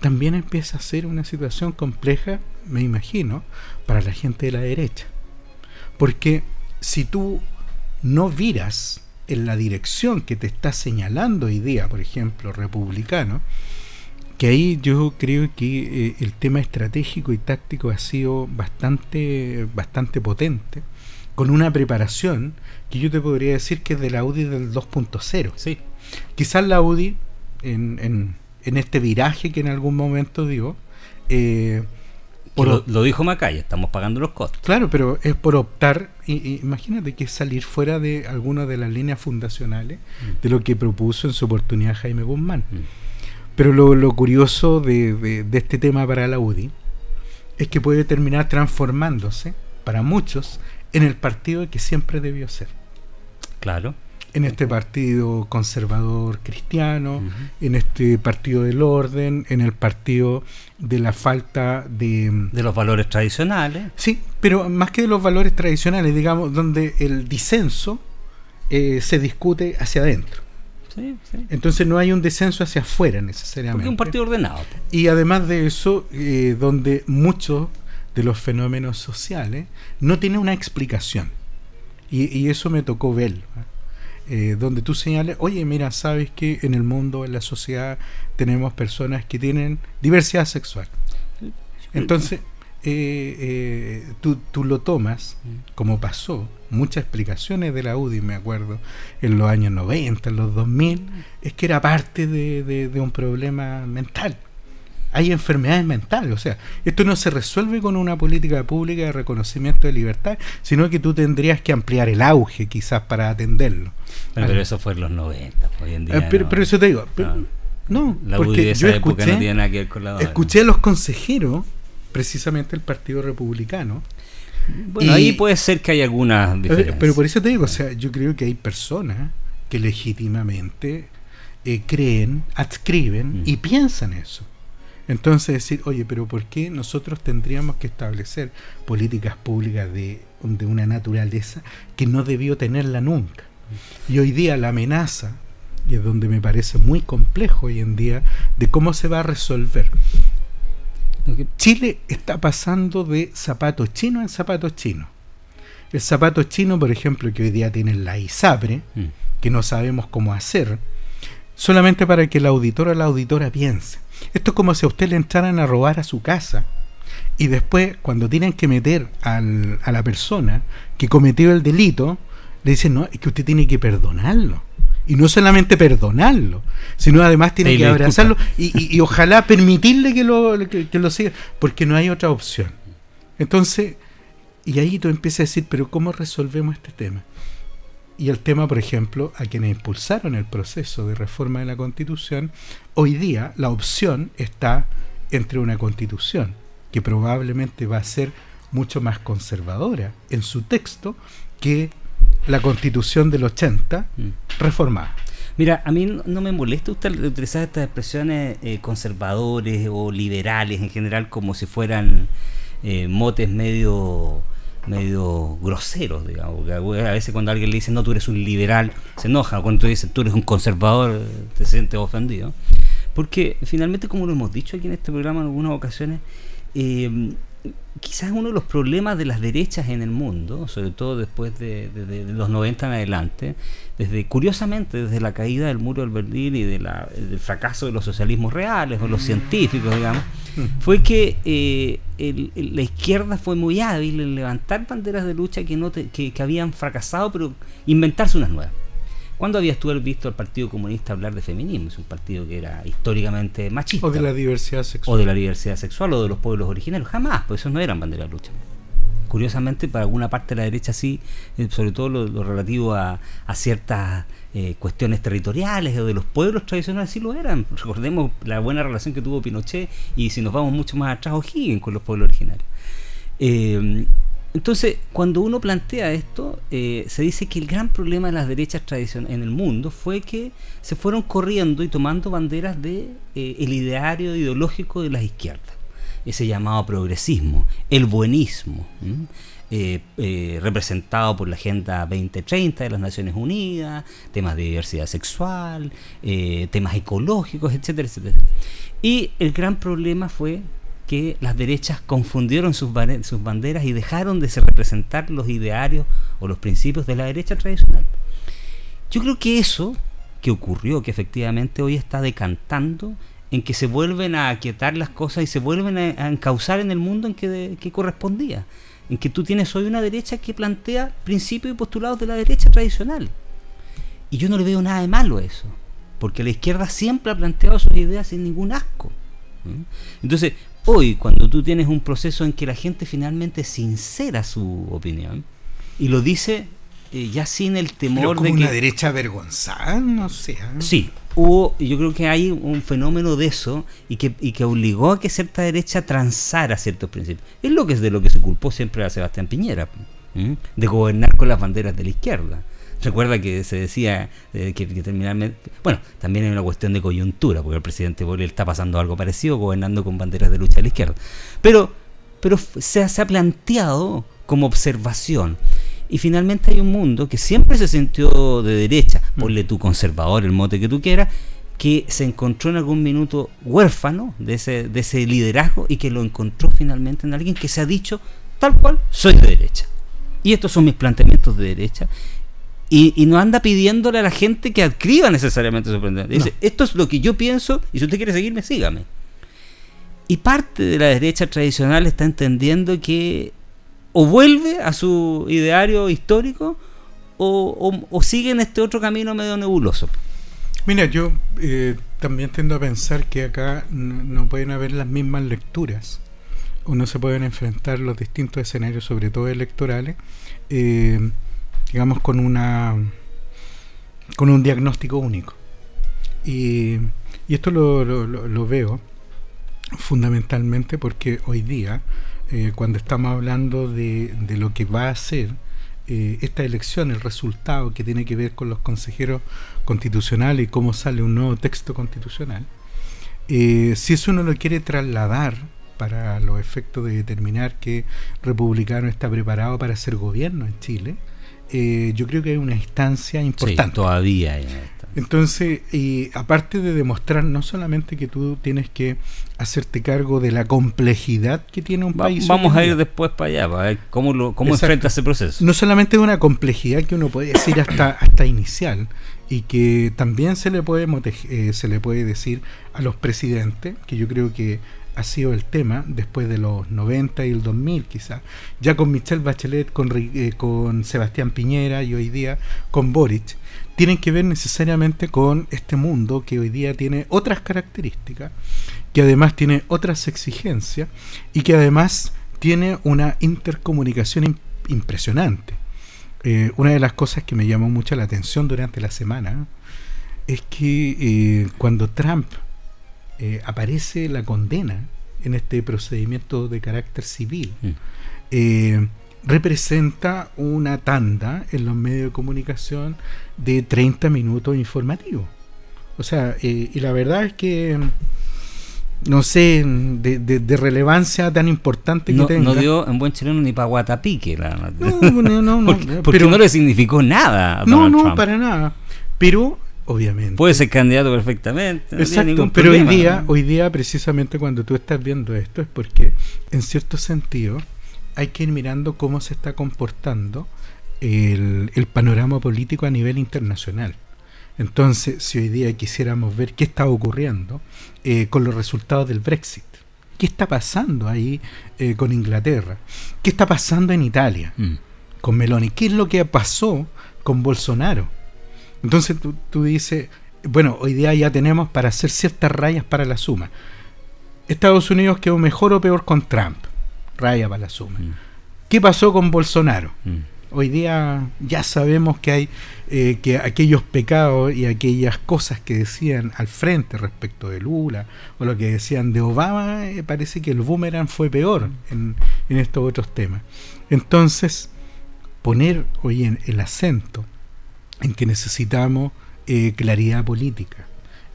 también empieza a ser una situación compleja, me imagino, para la gente de la derecha. Porque si tú no viras en la dirección que te está señalando hoy día, por ejemplo, republicano, que ahí yo creo que eh, el tema estratégico y táctico ha sido bastante, bastante potente con una preparación que yo te podría decir que es de la Audi del 2.0. Sí. Quizás la Audi, en, en, este viraje que en algún momento dio, eh, lo, dijo Macaya, estamos pagando los costos. Claro, pero es por optar, y, imagínate que es salir fuera de alguna de las líneas fundacionales mm. de lo que propuso en su oportunidad Jaime Guzmán. Mm. Pero lo, lo curioso de, de, de, este tema para la UDI es que puede terminar transformándose para muchos en el partido que siempre debió ser. Claro. en este partido conservador cristiano, en este partido del orden, en el partido de la falta de... De los valores tradicionales. Sí, pero más que de los valores tradicionales, digamos, donde el disenso eh, se discute hacia adentro. Entonces no hay un descenso hacia afuera necesariamente. Porque es un partido ordenado. Y además de eso, eh, donde muchos de los fenómenos sociales no tienen una explicación. Y, eso me tocó ver. Eh, donde tú señales, oye, mira, sabes que en el mundo, en la sociedad, tenemos personas que tienen diversidad sexual. Entonces, eh, eh, tú, tú, lo tomas, como pasó, muchas explicaciones de la UDI, me acuerdo, en los años 90, en los 2000, es que era parte de, de un problema mental hay enfermedades mentales. O sea, esto no se resuelve con una política pública de reconocimiento de libertad, sino que tú tendrías que ampliar el auge quizás para atenderlo. Pero, eso fue en los 90, hoy en día. Eh, pero, eso te digo, no, la porque yo escuché, no tiene nada que ver con la escuché a los consejeros, precisamente el Partido Republicano. Bueno, ahí puede ser que haya algunas eh, diferencias. Pero por eso te digo, o sea, yo creo que hay personas que legítimamente eh, creen, adscriben mm. y piensan eso. Entonces decir, oye, pero ¿por qué nosotros tendríamos que establecer políticas públicas de, de una naturaleza que no debió tenerla nunca? Y hoy día la amenaza, y es donde me parece muy complejo hoy en día, de cómo se va a resolver. Chile está pasando de zapatos chinos en zapatos chinos. El zapato chino, por ejemplo, que hoy día tiene la ISAPRE, mm. que no sabemos cómo hacer, solamente para que el auditor o la auditora piense. Esto es como si a usted le entraran a robar a su casa y después, cuando tienen que meter al, a la persona que cometió el delito, le dicen, no, es que usted tiene que perdonarlo. Y no solamente perdonarlo, sino además tiene que abrazarlo y, ojalá permitirle que lo, que lo siga, porque no hay otra opción. Entonces, y ahí tú empiezas a decir, pero ¿cómo resolvemos este tema? Y el tema, por ejemplo, a quienes impulsaron el proceso de reforma de la Constitución, hoy día la opción está entre una Constitución que probablemente va a ser mucho más conservadora en su texto que la Constitución del 80 mm. reformada. Mira, a mí no me molesta utilizar estas expresiones eh, conservadores o liberales en general como si fueran eh, motes medio medio groseros, digamos. a veces cuando alguien le dice, no, tú eres un liberal, se enoja. Cuando tú dices, tú eres un conservador, te sientes ofendido. Porque finalmente, como lo hemos dicho aquí en este programa en algunas ocasiones, eh, quizás uno de los problemas de las derechas en el mundo, sobre todo después de, los 90 en adelante, desde curiosamente desde la caída del muro del Berlín y de del fracaso de los socialismos reales o los científicos, digamos, mm. fue que eh, la izquierda fue muy hábil en levantar banderas de lucha que, no que habían fracasado, pero inventarse unas nuevas. ¿Cuándo habías tú visto al Partido Comunista hablar de feminismo? Es un partido que era históricamente machista. O de la diversidad sexual. O de la diversidad sexual o de los pueblos originarios. Jamás, pues esos no eran banderas de lucha. Curiosamente, para alguna parte de la derecha sí, eh, sobre todo lo, relativo a, ciertas eh, cuestiones territoriales o de los pueblos tradicionales sí lo eran. (laughs) Recordemos la buena relación que tuvo Pinochet y si nos vamos mucho más atrás, O'Higgins con los pueblos originarios. Eh, entonces, cuando uno plantea esto, se dice que el gran problema de las derechas tradicionales en el mundo fue que se fueron corriendo y tomando banderas de el ideario ideológico de las izquierdas, ese llamado progresismo, el buenismo, eh, representado por la Agenda 2030 de las Naciones Unidas, temas de diversidad sexual, temas ecológicos, etcétera, etcétera. Y el gran problema fue que las derechas confundieron sus, sus banderas y dejaron de representar los idearios o los principios de la derecha tradicional. Yo creo que eso que ocurrió, que efectivamente hoy está decantando en que se vuelven a aquietar las cosas y se vuelven a, encauzar en el mundo en que, que, correspondía. En que tú tienes hoy una derecha que plantea principios y postulados de la derecha tradicional. Y yo no le veo nada de malo a eso, porque la izquierda siempre ha planteado sus ideas sin ningún asco. Entonces, hoy, cuando tú tienes un proceso en que la gente finalmente sincera su opinión y lo dice eh, ya sin el temor de que una derecha avergonzada, no sé. ¿ah? Sí, hubo, yo creo que hay un fenómeno de eso y que, obligó a que cierta derecha transara ciertos principios. Es lo que es de lo que se culpó siempre a Sebastián Piñera, de gobernar con las banderas de la izquierda Recuerda que se decía eh, que, que Bueno, también hay una cuestión de coyuntura, porque el presidente Borrell está pasando algo parecido, gobernando con banderas de lucha a la izquierda. Pero, se ha planteado como observación. Y finalmente hay un mundo que siempre se sintió de derecha, mm. ponle tu conservador, el mote que tú quieras, que se encontró en algún minuto huérfano de ese, de ese liderazgo y que lo encontró finalmente en alguien que se ha dicho tal cual, soy de derecha. Y estos son mis planteamientos de derecha. Y, no anda pidiéndole a la gente que adscriba necesariamente su planteamiento. Dice, esto es lo que yo pienso y si usted quiere seguirme, sígame. Y parte de la derecha tradicional está entendiendo que o vuelve a su ideario histórico o, sigue en este otro camino medio nebuloso. Mira, yo eh, también tiendo a pensar que acá no, pueden haber las mismas lecturas o no se pueden enfrentar los distintos escenarios, sobre todo electorales, eh, digamos con una con un diagnóstico único. Y, esto lo veo fundamentalmente porque hoy día eh, cuando estamos hablando de, lo que va a ser eh, esta elección, el resultado que tiene que ver con los consejeros constitucionales y cómo sale un nuevo texto constitucional, eh, si eso uno lo quiere trasladar para los efectos de determinar que republicano está preparado para ser gobierno en Chile, yo creo que hay una instancia importante. todavía. Entonces, y aparte de demostrar no solamente que tú tienes que hacerte cargo de la complejidad que tiene un país. Vamos a ir después para allá, para ver cómo, lo, cómo enfrenta ese proceso. No solamente una complejidad que uno puede decir hasta, hasta inicial, y que también se le, puede eh, se le puede decir a los presidentes, que yo creo que ha sido el tema después de los 90 y el 2000 quizás, ya con Michelle Bachelet, con, eh, con Sebastián Piñera y hoy día con Boric, tienen que ver necesariamente con este mundo que hoy día tiene otras características, que además tiene otras exigencias y que además tiene una intercomunicación impresionante. Eh, una de las cosas que me llamó mucho la atención durante la semana es que eh, cuando Trump eh, aparece la condena en este procedimiento de carácter civil, mm representa una tanda en los medios de comunicación de 30 minutos informativos. O sea, eh, y la verdad es que no sé, de, relevancia tan importante que no, tenga. No dio en buen chileno ni para Guatapique. La, no, no, no. (laughs) porque, no le significó nada. A no, no, para nada. Pero, obviamente. Puede ser candidato perfectamente. Exacto, pero hoy día, hoy día, precisamente cuando tú estás viendo esto, es porque, en cierto sentido, hay que ir mirando cómo se está comportando el, panorama político a nivel internacional. Entonces, si hoy día quisiéramos ver qué está ocurriendo eh, con los resultados del Brexit, qué está pasando ahí eh, con Inglaterra, qué está pasando en Italia mm. con Meloni, qué es lo que pasó con Bolsonaro. Entonces tú, tú dices, bueno, hoy día ya tenemos para hacer ciertas rayas para la suma. Estados Unidos quedó mejor o peor con Trump raya para la suma. Mm. ¿Qué pasó con Bolsonaro? Mm. Hoy día ya sabemos que hay eh, que aquellos pecados y aquellas cosas que decían al frente respecto de Lula o lo que decían de Obama, eh, parece que el boomerang fue peor en, en estos otros temas. Entonces, poner hoy en el acento en que necesitamos eh, claridad política,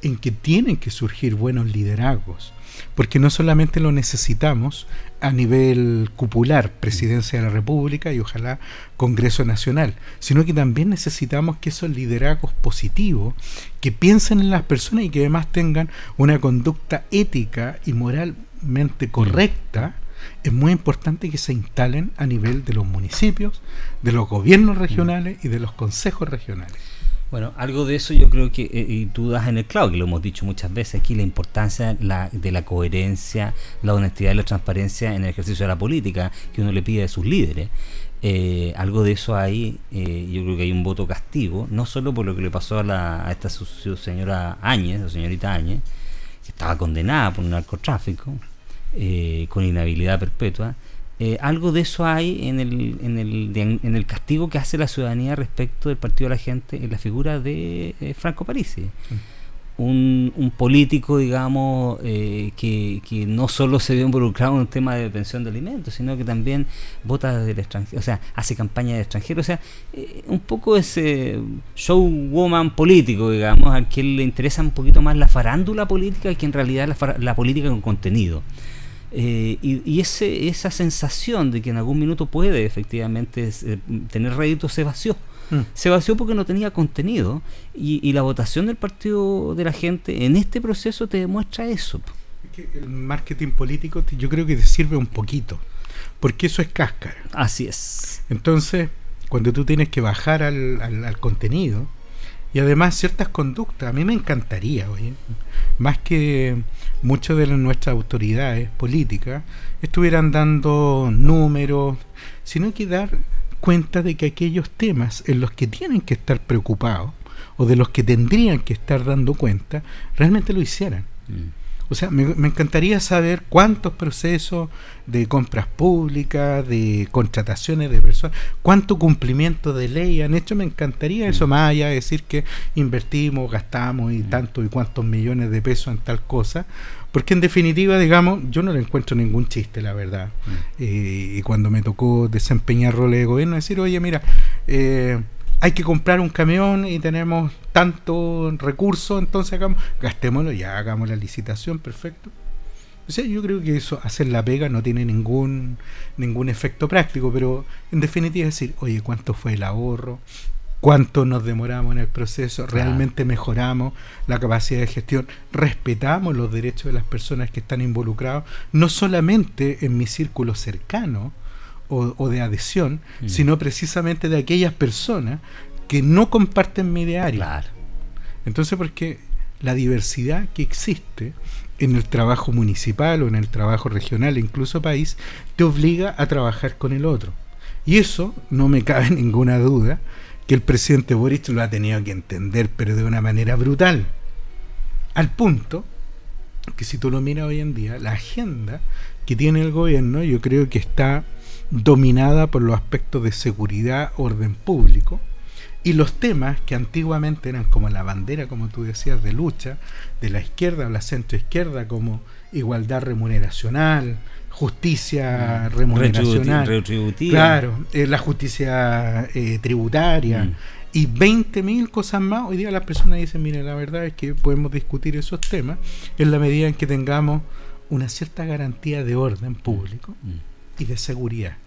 en que tienen que surgir buenos liderazgos, porque no solamente lo necesitamos a nivel cupular, Presidencia de la República y ojalá Congreso Nacional, sino que también necesitamos que esos liderazgos positivos, que piensen en las personas y que además tengan una conducta ética y moralmente correcta, es muy importante que se instalen a nivel de los municipios, de los gobiernos regionales y de los consejos regionales. Bueno, algo de eso yo creo que, eh, y tú das en el clavo, que lo hemos dicho muchas veces aquí, la importancia de la coherencia, la honestidad y la transparencia en el ejercicio de la política que uno le pide a sus líderes. Eh, algo de eso hay, eh, yo creo que hay un voto castigo, no solo por lo que le pasó a, la, a esta señora Áñez, la señorita Áñez, que estaba condenada por un narcotráfico, con inhabilidad perpetua, eh, algo de eso hay en el, en, el, en el castigo que hace la ciudadanía respecto del partido de la gente en la figura de eh, Franco Parisi. un, político, digamos, eh, que, que, no solo se ve involucrado en un tema de pensión de alimentos, sino que también vota desde el extranjero, o sea, hace campaña de extranjero, o sea, eh, un poco ese showwoman político, digamos, al que le interesa un poquito más la farándula política que en realidad la, la política con contenido. Eh, y, y ese, esa sensación de que en algún minuto puede efectivamente tener réditos se vació. Mm. Se vació porque no tenía contenido y, la votación del partido de la gente en este proceso te demuestra eso. El marketing político yo creo que te sirve un poquito, porque eso es cáscara. Así es. Entonces, cuando tú tienes que bajar al, al, contenido y además ciertas conductas, a mí me encantaría, oye, más que muchas de nuestras autoridades políticas estuvieran dando números, sino que dar cuenta de que aquellos temas en los que tienen que estar preocupados o de los que tendrían que estar dando cuenta, realmente lo hicieran. Mm. O sea, me, encantaría saber cuántos procesos de compras públicas, de contrataciones de personas, cuánto cumplimiento de ley han hecho. Me encantaría eso, mm. más allá de decir que invertimos, gastamos y mm. tanto y cuántos millones de pesos en tal cosa. Porque en definitiva, digamos, yo no le encuentro ningún chiste, la verdad. Mm. Eh, y cuando me tocó desempeñar rol de gobierno, decir, oye, mira, eh, hay que comprar un camión y tenemos tanto recurso, entonces hagamos, gastémoslo, ya hagamos la licitación, perfecto. O sea, yo creo que eso, hacer la pega, no tiene ningún, ningún efecto práctico, pero en definitiva es decir, oye, ¿cuánto fue el ahorro? cuánto nos demoramos en el proceso, realmente mejoramos la capacidad de gestión, respetamos los derechos de las personas que están involucradas, no solamente en mi círculo cercano o, de adhesión, mm. sino precisamente de aquellas personas que no comparten mi diario. Entonces, porque la diversidad que existe en el trabajo municipal o en el trabajo regional, incluso país, te obliga a trabajar con el otro. Y eso, no me cabe (laughs) ninguna duda, que el presidente Boric lo ha tenido que entender, pero de una manera brutal. Al punto que si tú lo miras hoy en día, la agenda que tiene el gobierno yo creo que está dominada por los aspectos de seguridad, orden público, y los temas que antiguamente eran como la bandera, como tú decías, de lucha, de la izquierda o la centroizquierda, como igualdad remuneracional, justicia mm. remuneracional, retributiva. claro, eh, la justicia eh, tributaria mm. y 20.000 cosas más. Hoy día las personas dicen, mire, la verdad es que podemos discutir esos temas en la medida en que tengamos una cierta garantía de orden público mm. Y de seguridad.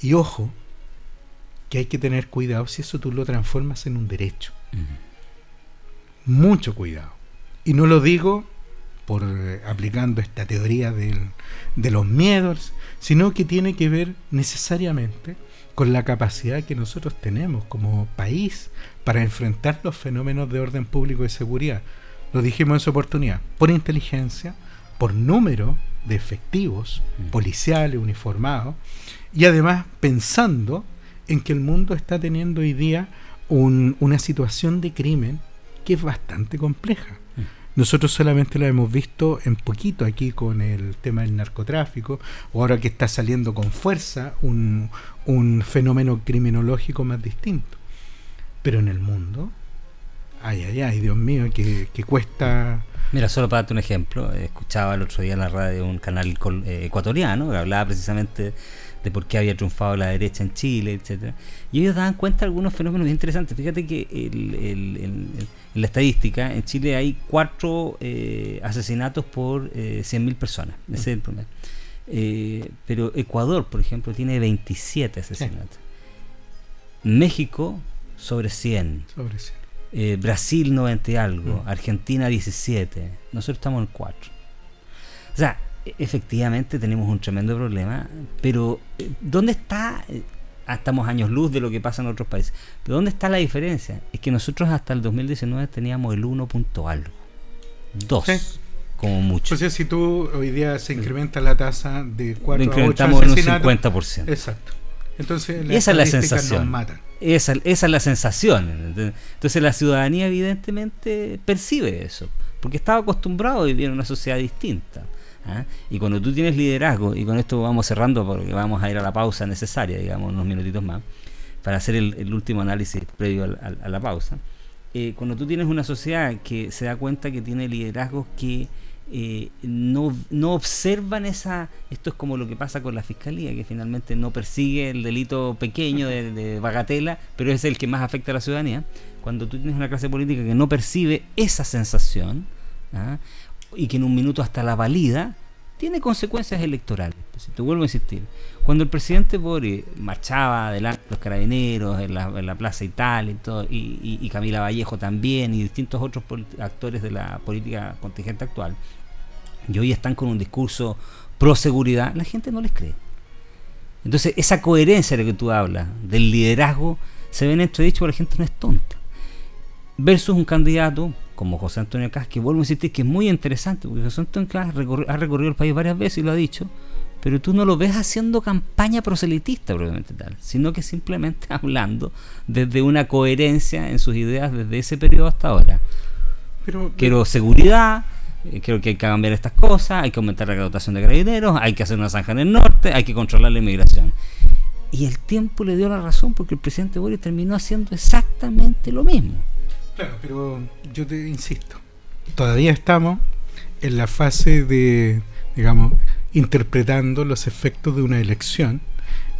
Y ojo, que hay que tener cuidado si eso tú lo transformas en un derecho. Mucho cuidado. Y no lo digo por eh, aplicando esta teoría de los miedos, sino que tiene que ver necesariamente con la capacidad que nosotros tenemos como país para enfrentar los fenómenos de orden público y seguridad. Lo dijimos en su oportunidad, por inteligencia, por número de efectivos mm. policiales uniformados y además pensando en que el mundo está teniendo hoy día una situación de crimen que es bastante compleja. Nosotros solamente lo hemos visto en poquito aquí con el tema del narcotráfico, o ahora que está saliendo con fuerza un, fenómeno criminológico más distinto. Pero en el mundo, ay, ay, ay, Dios mío, que, cuesta... Mira, solo para darte un ejemplo, escuchaba el otro día en la radio un canal eh, ecuatoriano que hablaba precisamente de por qué había triunfado la derecha en Chile, etcétera Y ellos daban cuenta de algunos fenómenos interesantes. Fíjate que en la estadística, en Chile hay cuatro eh, asesinatos por eh, 100.000 personas. Ese es el. Eh, pero Ecuador, por ejemplo, tiene 27 asesinatos. México, sobre 100. Sobre 100. Eh, Brasil 90 y algo, mm. Argentina 17, nosotros estamos en 4. O sea, efectivamente tenemos un tremendo problema, pero eh, ¿dónde está? Eh, ah, estamos años luz de lo que pasa en otros países. Pero ¿dónde está la diferencia? Es que nosotros hasta el 2019 teníamos el 1 punto algo. 2. Como mucho. O sea, si tú hoy día se incrementa la tasa de 4 a 8 en un 50%. Exacto. Entonces, esa es la sensación. Esa, es la sensación. Entonces, la ciudadanía, evidentemente, percibe eso. Porque estaba acostumbrado a vivir en una sociedad distinta. ¿ah? Y cuando tú tienes liderazgo, y con esto vamos cerrando porque vamos a ir a la pausa necesaria, digamos, unos minutitos más, para hacer el, último análisis previo a, la pausa. eh, cuando tú tienes una sociedad que se da cuenta que tiene liderazgos que eh, no, no observan esa... Esto es como lo que pasa con la fiscalía, que finalmente no persigue el delito pequeño de, bagatela, pero es el que más afecta a la ciudadanía. Cuando tú tienes una clase política que no percibe esa sensación ¿ah? y que en un minuto hasta la valida, tiene consecuencias electorales. te vuelvo a insistir, cuando el presidente Boris marchaba adelante los carabineros en la, Plaza y, todo, y, Camila Vallejo también, y distintos otros actores de la política contingente actual, y hoy están con un discurso pro seguridad, la gente no les cree. Entonces, esa coherencia de la que tú hablas, del liderazgo, se ve en entredicho porque la gente no es tonta. Versus un candidato como José Antonio Caz, que vuelvo a insistir que es muy interesante, porque José Antonio Caz ha recorrido el país varias veces y lo ha dicho, pero tú no lo ves haciendo campaña proselitista, probablemente tal, sino que simplemente (laughs) hablando desde una coherencia en sus ideas desde ese periodo hasta ahora. Pero, Quiero seguridad, eh, creo que hay que cambiar estas cosas, hay que aumentar la dotación de carabineros, hay que hacer una zanja en el norte, hay que controlar la inmigración. Y el tiempo le dio la razón porque el presidente Boris terminó haciendo exactamente lo mismo. Claro, pero yo te insisto, todavía estamos en la fase de, digamos, interpretando los efectos de una elección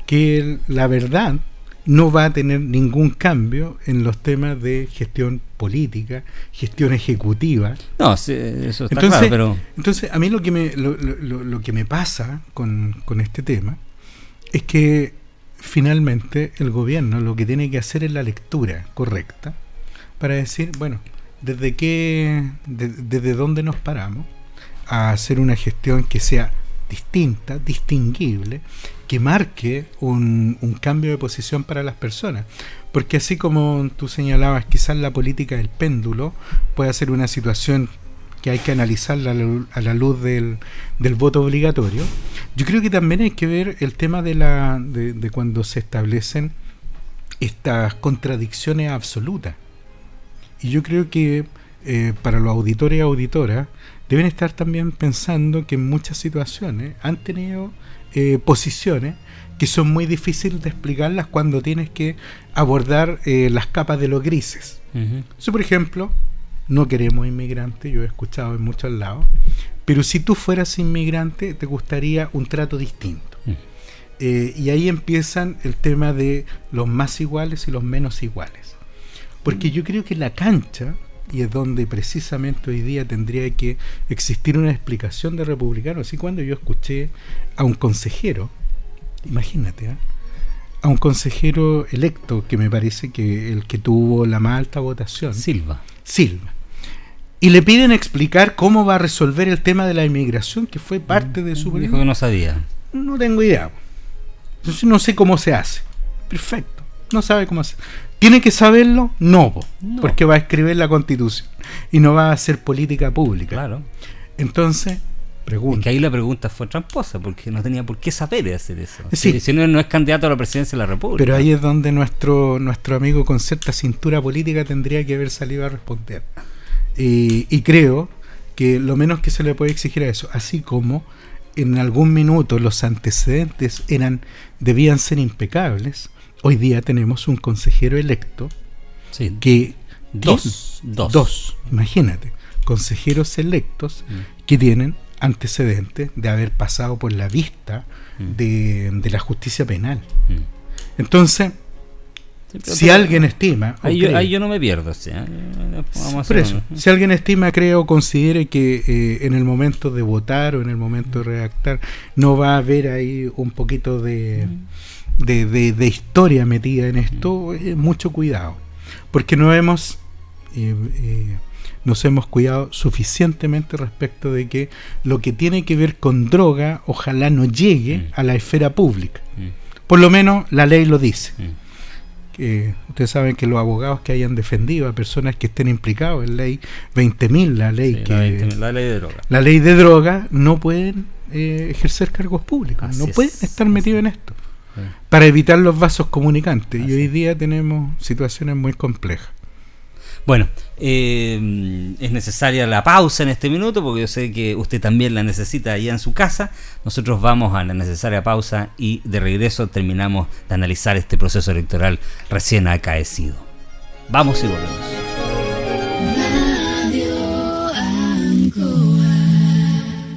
que la verdad no va a tener ningún cambio en los temas de gestión política, gestión ejecutiva. No, eso está entonces, pero... Entonces, a mí lo que me, lo, lo, que me pasa con, con este tema es que finalmente el gobierno lo que tiene que hacer es la lectura correcta para decir, bueno, desde qué, desde dónde nos paramos a hacer una gestión que sea distinta, distinguible, que marque un, un, cambio de posición para las personas. Porque así como tú señalabas, quizás la política del péndulo puede ser una situación que hay que analizarla a la luz del, del voto obligatorio, yo creo que también hay que ver el tema de, la, de, de cuando se establecen estas contradicciones absolutas. Y yo creo que eh, para los auditores y auditoras deben estar también pensando que en muchas situaciones han tenido eh, posiciones que son muy difíciles de explicarlas cuando tienes que abordar eh, las capas de los grises. por ejemplo, no queremos inmigrantes, yo he escuchado en muchos lados, pero si tú fueras inmigrante te gustaría un trato distinto. y ahí empiezan el tema de los más iguales y los menos iguales. Porque yo creo que la cancha, y es donde precisamente hoy día tendría que existir una explicación de republicanos, así cuando yo escuché a un consejero, imagínate, ¿ah? a un consejero electo, que me parece que el que tuvo la más alta votación. Silva. Silva. Y le piden explicar cómo va a resolver el tema de la inmigración, que fue parte de su... Dijo que no sabía. No tengo idea. Entonces no sé cómo se hace. Perfecto. No sabe cómo hacer. ¿Tiene que saberlo? No, porque va a escribir la constitución y no va a hacer política pública. Claro. Entonces, pregunta. Es que ahí la pregunta fue tramposa, porque no tenía por qué saber hacer eso. Si, no, no es candidato a la presidencia de la República. Pero ahí es donde nuestro, nuestro amigo con cierta cintura política tendría que haber salido a responder. Y, y creo que lo menos que se le puede exigir a eso, así como en algún minuto los antecedentes eran debían ser impecables, hoy día tenemos un consejero electo que... Dos, dos. imagínate, consejeros electos mm. que tienen antecedentes de haber pasado por la vista mm. de, la justicia penal. Mm. Entonces, si alguien estima... Ahí, yo, no me pierdo. ¿sí? por eso, si alguien estima, creo, o considere que eh, en el momento de votar o en el momento de redactar no va a haber ahí un poquito de de, de, historia metida en esto, eh, mucho cuidado, porque no hemos, eh, eh, nos hemos cuidado suficientemente respecto de que lo que tiene que ver con droga ojalá no llegue mm. a la esfera pública. Mm. Por lo menos la ley lo dice. Que ustedes saben que los abogados que hayan defendido a personas que estén implicados en ley 20.000, la ley que la, ley de droga. La ley de droga no pueden ejercer cargos públicos, no pueden estar metidos en esto para evitar los vasos comunicantes. Y hoy día tenemos situaciones muy complejas. Bueno, em, es necesaria la pausa en este minuto porque yo sé que usted también la necesita allá en su casa. Nosotros vamos a la necesaria pausa y de regreso terminamos de analizar este proceso electoral recién acaecido. Vamos y volvemos.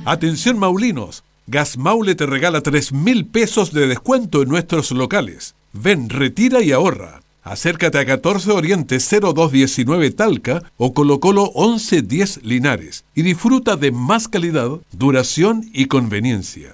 Atención, Maulinos. Gas Maule te regala 3 mil pesos de descuento en nuestros locales. Ven, retira y ahorra. Acércate a 14 Oriente 0219 Talca o Colo Colo 1110 Linares y disfruta de más calidad, duración y conveniencia.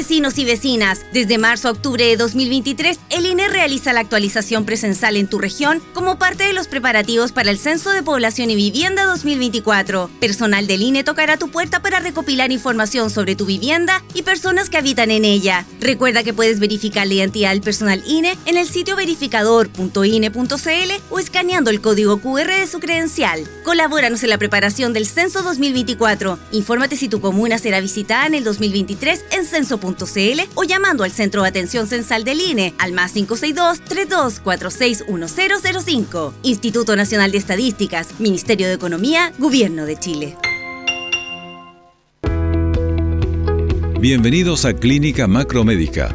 Vecinos y vecinas, desde marzo a octubre de 2023, el INE realiza la actualización presencial en tu región como parte de los preparativos para el Censo de Población y Vivienda 2024. Personal del INE tocará tu puerta para recopilar información sobre tu vivienda y personas que habitan en ella. Recuerda que puedes verificar la identidad del personal INE en el sitio verificador.ine.cl o escaneando el código QR de su credencial. Colabóranos en la preparación del Censo 2024. Infórmate si tu comuna será visitada en el 2023 en censo.cl o llamando al Centro de Atención Censal del INE al más 562-3246-1005. Instituto Nacional de Estadísticas, Ministerio de Economía, Gobierno de Chile. Bienvenidos a Clínica Macromédica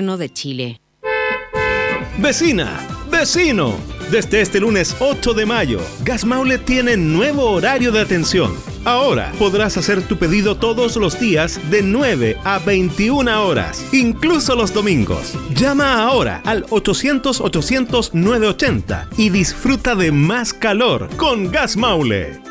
de Chile. Vecina, vecino, desde este lunes 8 de mayo, Gas Maule tiene nuevo horario de atención. Ahora podrás hacer tu pedido todos los días de 9 a 21 horas, incluso los domingos. Llama ahora al 800-800-980 y disfruta de más calor con Gas Maule.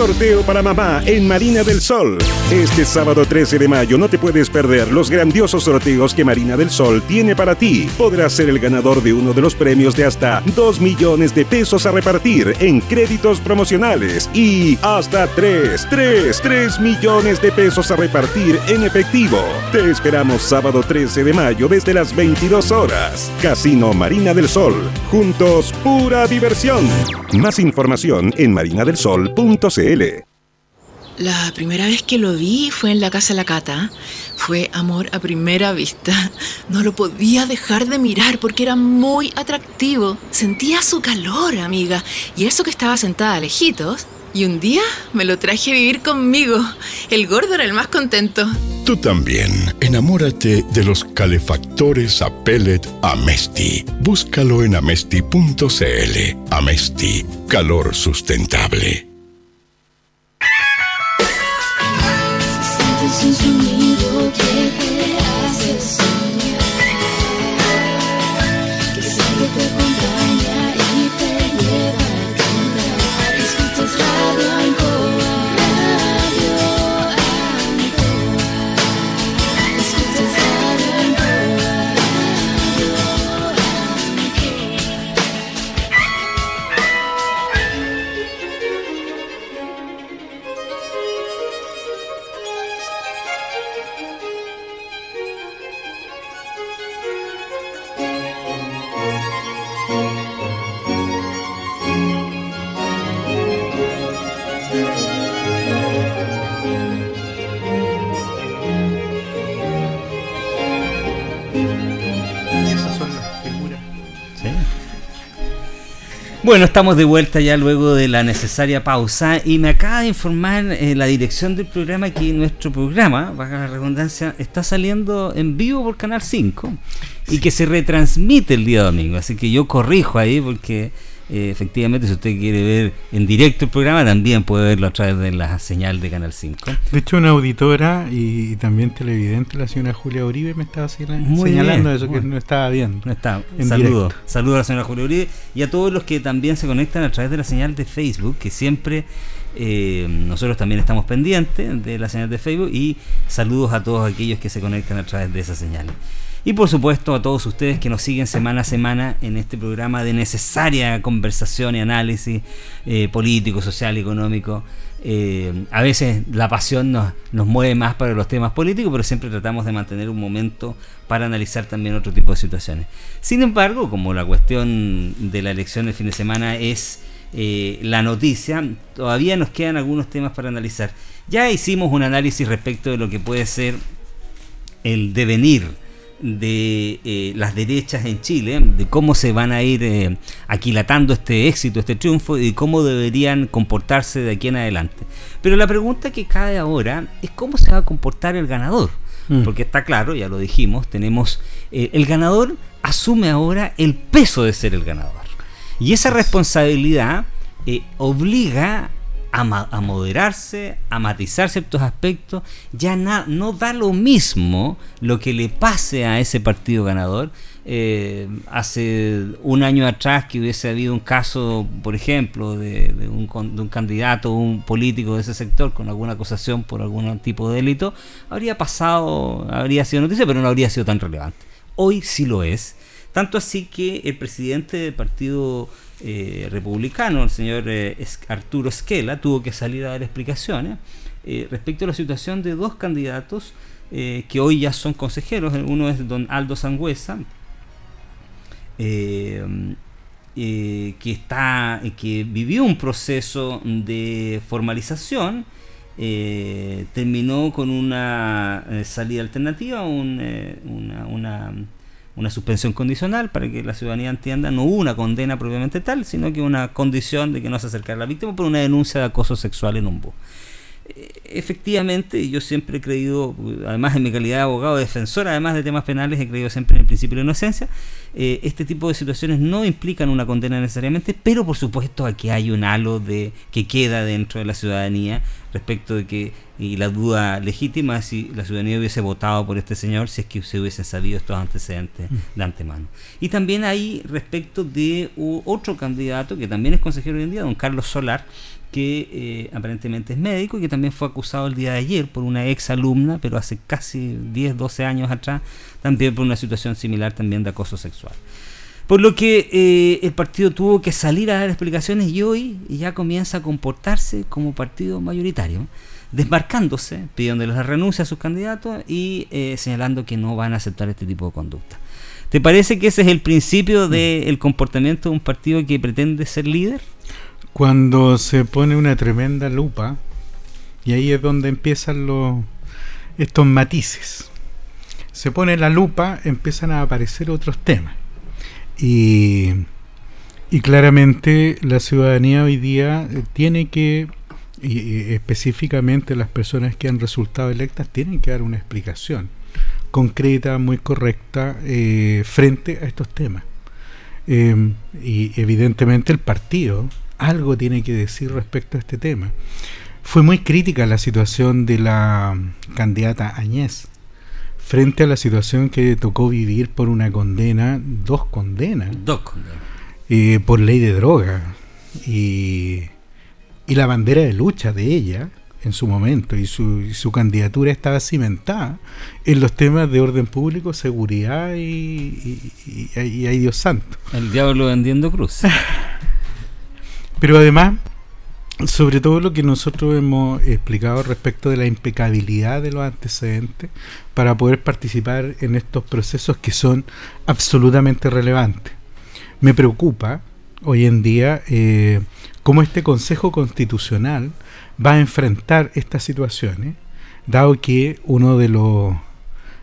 Sorteo para mamá en Marina del Sol. Este sábado 13 de mayo no te puedes perder los grandiosos sorteos que Marina del Sol tiene para ti. Podrás ser el ganador de uno de los premios de hasta 2 millones de pesos a repartir en créditos promocionales y hasta 3, 3, 3 millones de pesos a repartir en efectivo. Te esperamos sábado 13 de mayo desde las 22 horas. Casino Marina del Sol. Juntos, pura diversión. Más información en marinadelsol.cl. La primera vez que lo vi fue en la casa de la Cata. Fue amor a primera vista. No lo podía dejar de mirar porque era muy atractivo. Sentía su calor, amiga. Y eso que estaba sentada lejitos. Y un día me lo traje a vivir conmigo. El gordo era el más contento. Tú también. Enamórate de los calefactores a pellet Amesti. Búscalo en amesti.cl. Amesti. Calor sustentable. Sin sonido Bueno, estamos de vuelta ya luego de la necesaria pausa y me acaba de informar eh, la dirección del programa que nuestro programa, baja la redundancia, está saliendo en vivo por Canal 5 y que se retransmite el día domingo. Así que yo corrijo ahí porque eh, efectivamente, si usted quiere ver en directo el programa, también puede verlo a través de la señal de Canal 5. De hecho, una auditora y, también televidente, la señora Julia Uribe, me estaba señalando eso, que no estaba viendo. No está. Saludos. Saludos a la señora Julia Uribe y a todos los que también se conectan a través de la señal de Facebook, que siempre eh, nosotros también estamos pendientes de la señal de Facebook y saludos a todos aquellos que se conectan a través de esa señal. Y por supuesto a todos ustedes que nos siguen semana a semana en este programa de necesaria conversación y análisis eh, político, social, económico. Eh, a veces la pasión nos, nos mueve más para los temas políticos, pero siempre tratamos de mantener un momento para analizar también otro tipo de situaciones. Sin embargo, como la cuestión de la elección del fin de semana es eh, la noticia, todavía nos quedan algunos temas para analizar. Ya hicimos un análisis respecto de lo que puede ser el devenir de eh, las derechas en Chile, de cómo se van a ir eh, aquilatando este éxito, este triunfo y cómo deberían comportarse de aquí en adelante. Pero la pregunta que cae ahora es cómo se va a comportar el ganador. Mm. Porque está claro, ya lo dijimos, tenemos eh, el ganador asume ahora el peso de ser el ganador. Y esa responsabilidad obliga a, moderarse, a matizar ciertos aspectos, ya no da lo mismo lo que le pase a ese partido ganador. Eh, hace un año atrás que hubiese habido un caso, por ejemplo, de, un, de un candidato, un político de ese sector con alguna acusación por algún tipo de delito, habría pasado, habría sido noticia, pero no habría sido tan relevante. Hoy sí lo es. Tanto así que el presidente del partido eh, republicano, el señor eh, Arturo Esquela, tuvo que salir a dar explicaciones eh, respecto a la situación de dos candidatos que hoy ya son consejeros. Uno es don Aldo Sangüesa, que está que vivió un proceso de formalización terminó con una salida alternativa una, una suspensión condicional para que la ciudadanía entienda, no una condena propiamente tal, sino que una condición de que no se acercara a la víctima por una denuncia de acoso sexual en un bus. Efectivamente, yo siempre he creído, además en mi calidad de abogado defensor, además de temas penales, he creído siempre en el principio de inocencia. Eh, este tipo de situaciones no implican una condena necesariamente, pero por supuesto aquí hay un halo de que queda dentro de la ciudadanía respecto de que y la duda legítima si la ciudadanía hubiese votado por este señor si es que se hubiesen sabido estos antecedentes mm. de antemano. Y también hay respecto de otro candidato que también es consejero hoy en día, don Carlos Solar, que eh, aparentemente es médico y que también fue acusado el día de ayer por una ex alumna, pero hace casi 10, 12 años atrás, también por una situación similar también de acoso sexual. Por lo que eh, el partido tuvo que salir a dar explicaciones y hoy ya comienza a comportarse como partido mayoritario, desmarcándose, pidiendo la renuncia a sus candidatos y eh, señalando que no van a aceptar este tipo de conducta. ¿Te parece que ese es el principio del comportamiento de un partido que pretende ser líder? Cuando se pone una tremenda lupa, y ahí es donde empiezan los, estos matices. Se pone la lupa, empiezan a aparecer otros temas. Y, y claramente la ciudadanía hoy día eh, tiene que, y, específicamente las personas que han resultado electas, tienen que dar una explicación concreta, muy correcta, eh, frente a estos temas. Eh, y evidentemente el partido algo tiene que decir respecto a este tema. Fue muy crítica la situación de la candidata Añez frente a la situación que tocó vivir por una condena, dos condenas, dos condenas. Eh, por ley de droga y, y, la bandera de lucha de ella en su momento y su, su, candidatura estaba cimentada en los temas de orden público, seguridad y, y, y, y Dios santo. El diablo vendiendo cruz. (laughs) Pero además, sobre todo lo que nosotros hemos explicado respecto de la impecabilidad de los antecedentes para poder participar en estos procesos que son absolutamente relevantes. Me preocupa hoy en día eh, cómo este Consejo Constitucional va a enfrentar estas situaciones, dado que uno de los,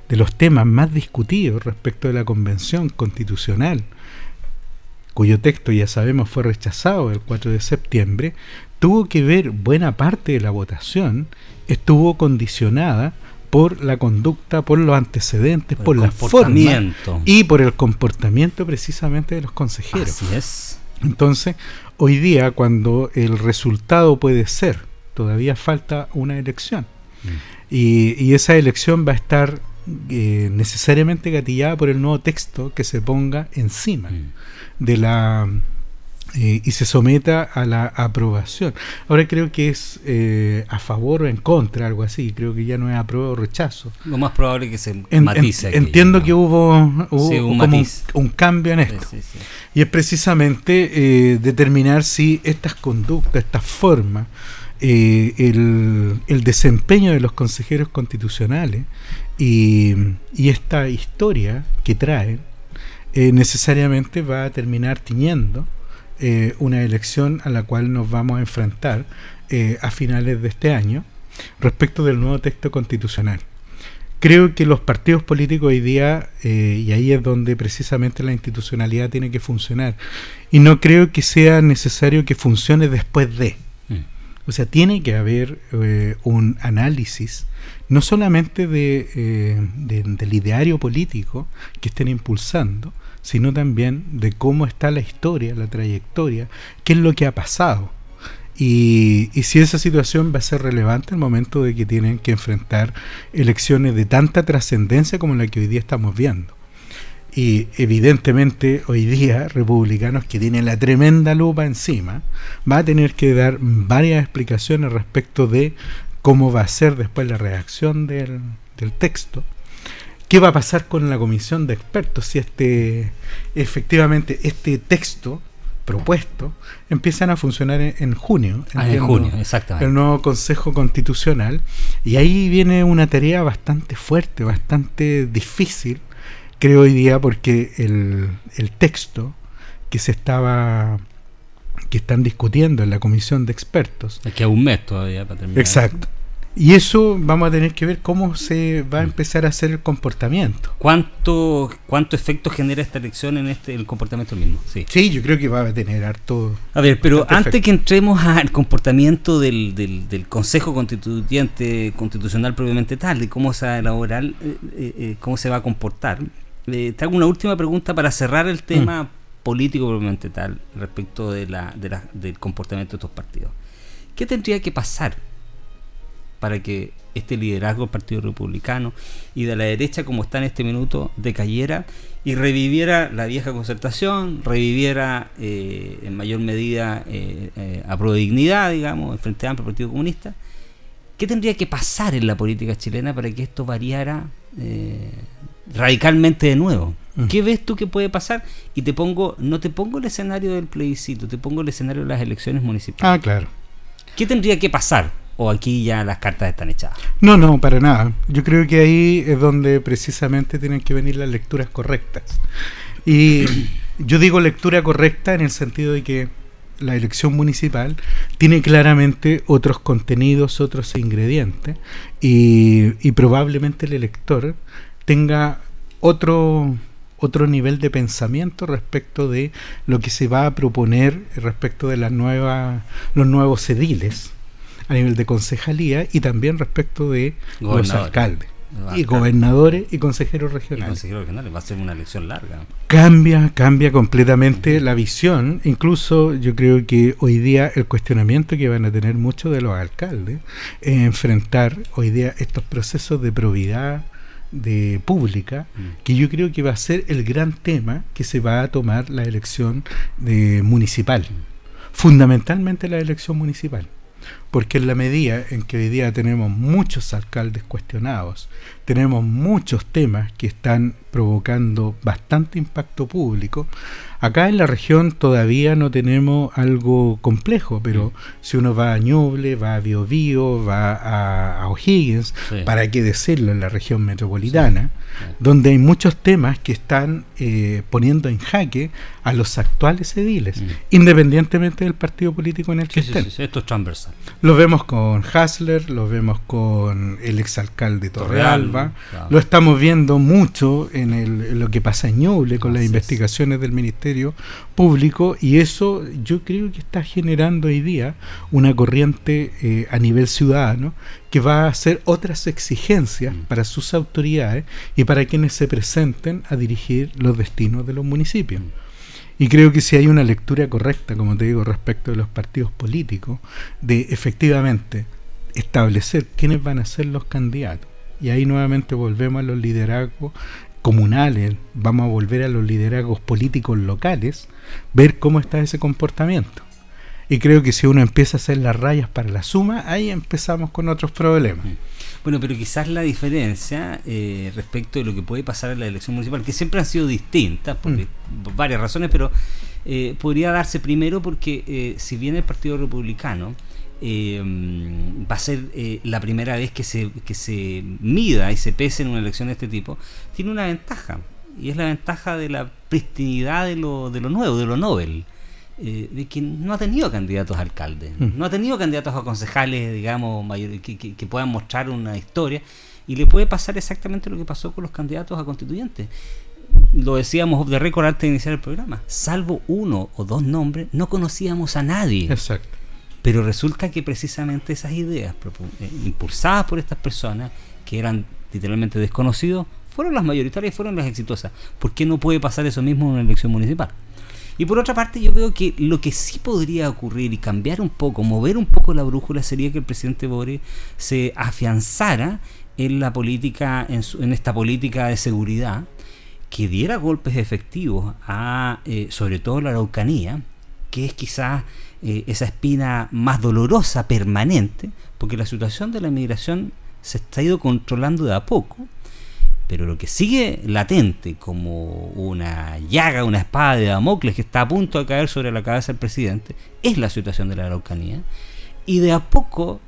de los temas más discutidos respecto de la Convención Constitucional cuyo texto ya sabemos fue rechazado el 4 de septiembre, tuvo que ver buena parte de la votación, estuvo condicionada por la conducta, por los antecedentes, por, la forma y por el comportamiento precisamente de los consejeros. Así es. Entonces, hoy día cuando el resultado puede ser, todavía falta una elección. Mm. Y, esa elección va a estar eh, necesariamente gatillada por el nuevo texto que se ponga encima mm. De la eh, y se someta a la aprobación. Ahora creo que es eh, a favor o en contra, algo así. Creo que ya no es apruebo o rechazo. Lo más probable es que se matice. entiendo que hubo, un, cambio en esto. y es precisamente eh, determinar si estas conductas, estas formas, el, el, desempeño de los consejeros constitucionales y, y esta historia que traen necesariamente va a terminar tiñendo eh, una elección a la cual nos vamos a enfrentar eh, a finales de este año respecto del nuevo texto constitucional. Creo que los partidos políticos hoy día, eh, y ahí es donde precisamente la institucionalidad tiene que funcionar, y no creo que sea necesario que funcione después de. Mm. O sea, tiene que haber un análisis, no solamente de, del ideario político que estén impulsando, sino también de cómo está la historia, la trayectoria, qué es lo que ha pasado. Y, si esa situación va a ser relevante el momento de que tienen que enfrentar elecciones de tanta trascendencia como la que hoy día estamos viendo. Y evidentemente hoy día republicanos que tienen la tremenda lupa encima, va a tener que dar varias explicaciones respecto de cómo va a ser después la reacción del texto ¿Qué va a pasar con la comisión de expertos si este efectivamente este texto propuesto empiezan a funcionar en, junio? Ah, en junio, exactamente. El nuevo Consejo Constitucional. Y ahí viene una tarea bastante fuerte, bastante difícil, creo hoy día, porque el, el texto que se estaba que están discutiendo en la comisión de expertos. Es que un mes todavía para terminar. Exacto. Y eso vamos a tener que ver cómo se va a empezar a hacer el comportamiento. ¿Cuánto, cuánto efecto genera esta elección en este el comportamiento mismo? Sí, sí yo creo que va a tener harto. A ver, pero antes que entremos al comportamiento del, del, Consejo Constituyente Constitucional propiamente tal, de cómo se va a elaborar, eh, eh, eh, cómo se va a comportar, te hago una última pregunta para cerrar el tema mm. político propiamente tal respecto de la, de la, del comportamiento de estos partidos. ¿Qué tendría que pasar? Para que este liderazgo del Partido Republicano y de la derecha como está en este minuto decayera y reviviera la vieja concertación, reviviera eh, en mayor medida eh, eh, a pro dignidad, digamos, el Frente Amplio Partido Comunista. ¿Qué tendría que pasar en la política chilena para que esto variara radicalmente de nuevo? Mm. ¿Qué ves tú que puede pasar? Y te pongo, no te pongo el escenario del plebiscito, te pongo el escenario de las elecciones municipales. Ah, claro. ¿Qué tendría que pasar? O aquí ya las cartas están echadas? No, no, para nada. Yo creo que ahí es donde precisamente tienen que venir las lecturas correctas. Y yo digo lectura correcta en el sentido de que la elección municipal tiene claramente otros contenidos, otros ingredientes, y, y probablemente el elector tenga otro otro nivel de pensamiento respecto de lo que se va a proponer respecto de las nuevas los nuevos ediles a nivel de concejalía y también respecto de los alcaldes. y gobernadores y consejeros regionales. consejeros regionales, va a ser una elección larga. Cambia, cambia completamente la visión. Incluso yo creo que hoy día el cuestionamiento que van a tener muchos de los alcaldes es enfrentar hoy día estos procesos de probidad de pública, mm. que yo creo que va a ser el gran tema que se va a tomar la elección de municipal. Mm. Fundamentalmente la elección municipal porque en la medida en que hoy día tenemos muchos alcaldes cuestionados, tenemos muchos temas que están provocando bastante impacto público, acá en la región todavía no tenemos algo complejo, pero si uno va a Ñuble, va a Biobío, va a, O'Higgins, para qué decirlo en la región metropolitana, donde hay muchos temas que están eh, poniendo en jaque a los actuales ediles, mm. independientemente del partido político en el que estén. esto es transversal. Lo vemos con Hasler, lo vemos con el exalcalde Torrealba, lo estamos viendo mucho en, lo que pasa en Ñuble con las investigaciones del Ministerio Público y eso yo creo que está generando hoy día una corriente eh, a nivel ciudadano que va a hacer otras exigencias mm. para sus autoridades y para quienes se presenten a dirigir los destinos de los municipios. Mm. Y creo que si hay una lectura correcta, como te digo, respecto de los partidos políticos, de efectivamente establecer quiénes van a ser los candidatos. Y ahí nuevamente volvemos a los liderazgos comunales, vamos a volver a los liderazgos políticos locales, ver cómo está ese comportamiento. Y creo que si uno empieza a hacer las rayas para la suma, ahí empezamos con otros problemas. Bueno, pero quizás la diferencia eh, respecto de lo que puede pasar en la elección municipal, que siempre han sido distintas por, mm. varias razones, pero eh, podría darse primero porque eh, si bien el Partido Republicano va a ser la primera vez que se, que se mida y se pese en una elección de este tipo, tiene una ventaja, y es la ventaja de la pristinidad de lo, de lo nuevo, de lo Nobel. Eh, de que no ha tenido candidatos a alcaldes, mm. no ha tenido candidatos a concejales, digamos, que, puedan mostrar una historia, y le puede pasar exactamente lo que pasó con los candidatos a constituyentes. Lo decíamos de récord antes de iniciar el programa, salvo uno o dos nombres, no conocíamos a nadie. Exacto. Pero resulta que precisamente esas ideas eh, impulsadas por estas personas, que eran literalmente desconocidos, fueron las mayoritarias y fueron las exitosas. ¿Por qué no puede pasar eso mismo en una elección municipal? Y por otra parte, yo veo que lo que sí podría ocurrir y cambiar un poco, mover un poco la brújula, sería que el presidente Boric se afianzara en la política, en, esta política de seguridad, que diera golpes efectivos a, eh, sobre todo la Araucanía, que es quizás eh, esa espina más dolorosa, permanente, porque la situación de la migración se está ido controlando de a poco, pero lo que sigue latente como una llaga, una espada de Damocles que está a punto de caer sobre la cabeza del presidente, es la situación de la Araucanía. Y de a poco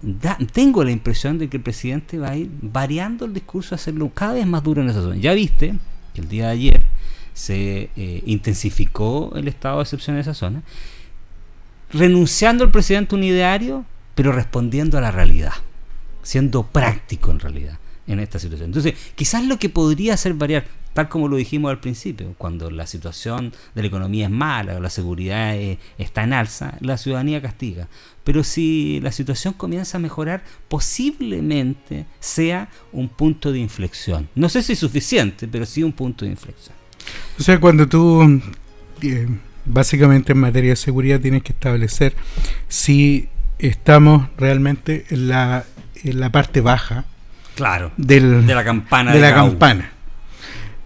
tengo la impresión de que el presidente va a ir variando el discurso, hacerlo cada vez más duro en esa zona. Ya viste que el día de ayer se eh, intensificó el estado de excepción en esa zona, renunciando el presidente a un ideario, pero respondiendo a la realidad, siendo práctico en realidad en esta situación. Entonces, quizás lo que podría hacer variar, tal como lo dijimos al principio, cuando la situación de la economía es mala o la seguridad está en alza, la ciudadanía castiga. Pero si la situación comienza a mejorar, posiblemente sea un punto de inflexión. No sé si suficiente, pero sí un punto de inflexión. O sea, cuando tú, eh, básicamente en materia de seguridad, tienes que establecer si estamos realmente en la, en la parte baja Claro. de la campana. De, la campana.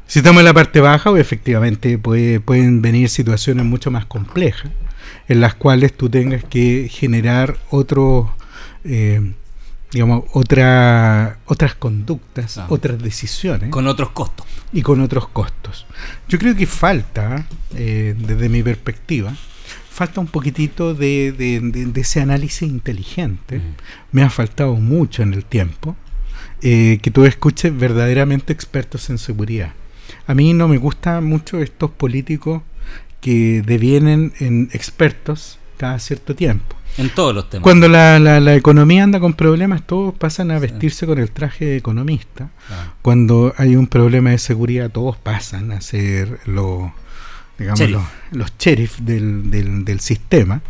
Si estamos en la parte baja, pues, efectivamente pueden venir situaciones mucho más complejas, en las cuales tú tengas que generar otros, eh, digamos, otra, otras conductas, ah. otras decisiones. Con otros costos. Y con otros costos. Yo creo que falta, eh, desde mi perspectiva, falta un poquitito de, ese análisis inteligente. Mm. Me ha faltado mucho en el tiempo. Eh, que tú escuches verdaderamente expertos en seguridad. A mí no me gustan mucho estos políticos que devienen en expertos cada cierto tiempo. En todos los temas. Cuando la, la, economía anda con problemas, todos pasan a vestirse con el traje de economista. Cuando hay un problema de seguridad, todos pasan a ser los, digamos, los, los sheriff del, del, del sistema.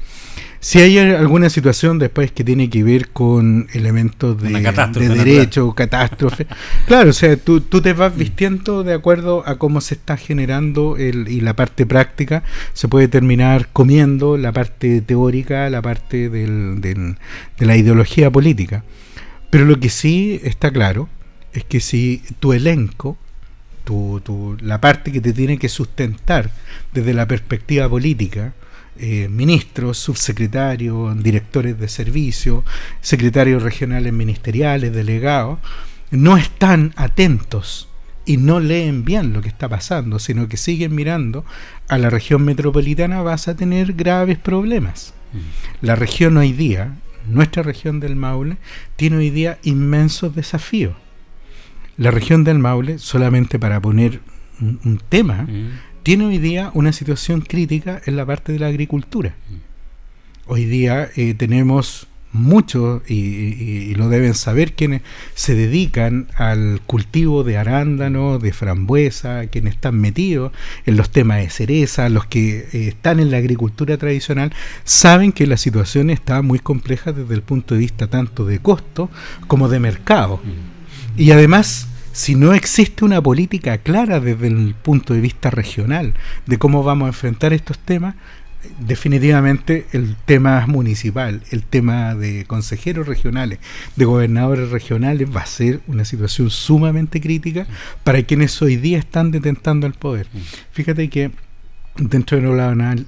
Si hay alguna situación después que tiene que ver con elementos de, de derecho, catástrofe, (laughs) claro, o sea, tú, tú, te vas vistiendo de acuerdo a cómo se está generando el, y la parte práctica. Se puede terminar comiendo la parte teórica, la parte del, del, de la ideología política. Pero lo que sí está claro es que si tu elenco tu, tu, la parte que te tiene que sustentar desde la perspectiva política, eh, ministros, subsecretarios, directores de servicio, secretarios regionales ministeriales, delegados, no están atentos y no leen bien lo que está pasando, sino que siguen mirando a la región metropolitana, vas a tener graves problemas. Mm. La región hoy día, nuestra región del Maule, tiene hoy día inmensos desafíos. La región del Maule, solamente para poner un, tema, mm tiene hoy día una situación crítica en la parte de la agricultura. Hoy día eh, tenemos muchos, y, lo deben saber quienes se dedican al cultivo de arándano, de frambuesa, quienes están metidos en los temas de cereza, los que eh, están en la agricultura tradicional, saben que la situación está muy compleja desde el punto de vista tanto de costo como de mercado. Mm. Y además, si no existe una política clara desde el punto de vista regional de cómo vamos a enfrentar estos temas, definitivamente el tema municipal, el tema de consejeros regionales, de gobernadores regionales, va a ser una situación sumamente crítica para quienes hoy día están detentando el poder. Fíjate que dentro de los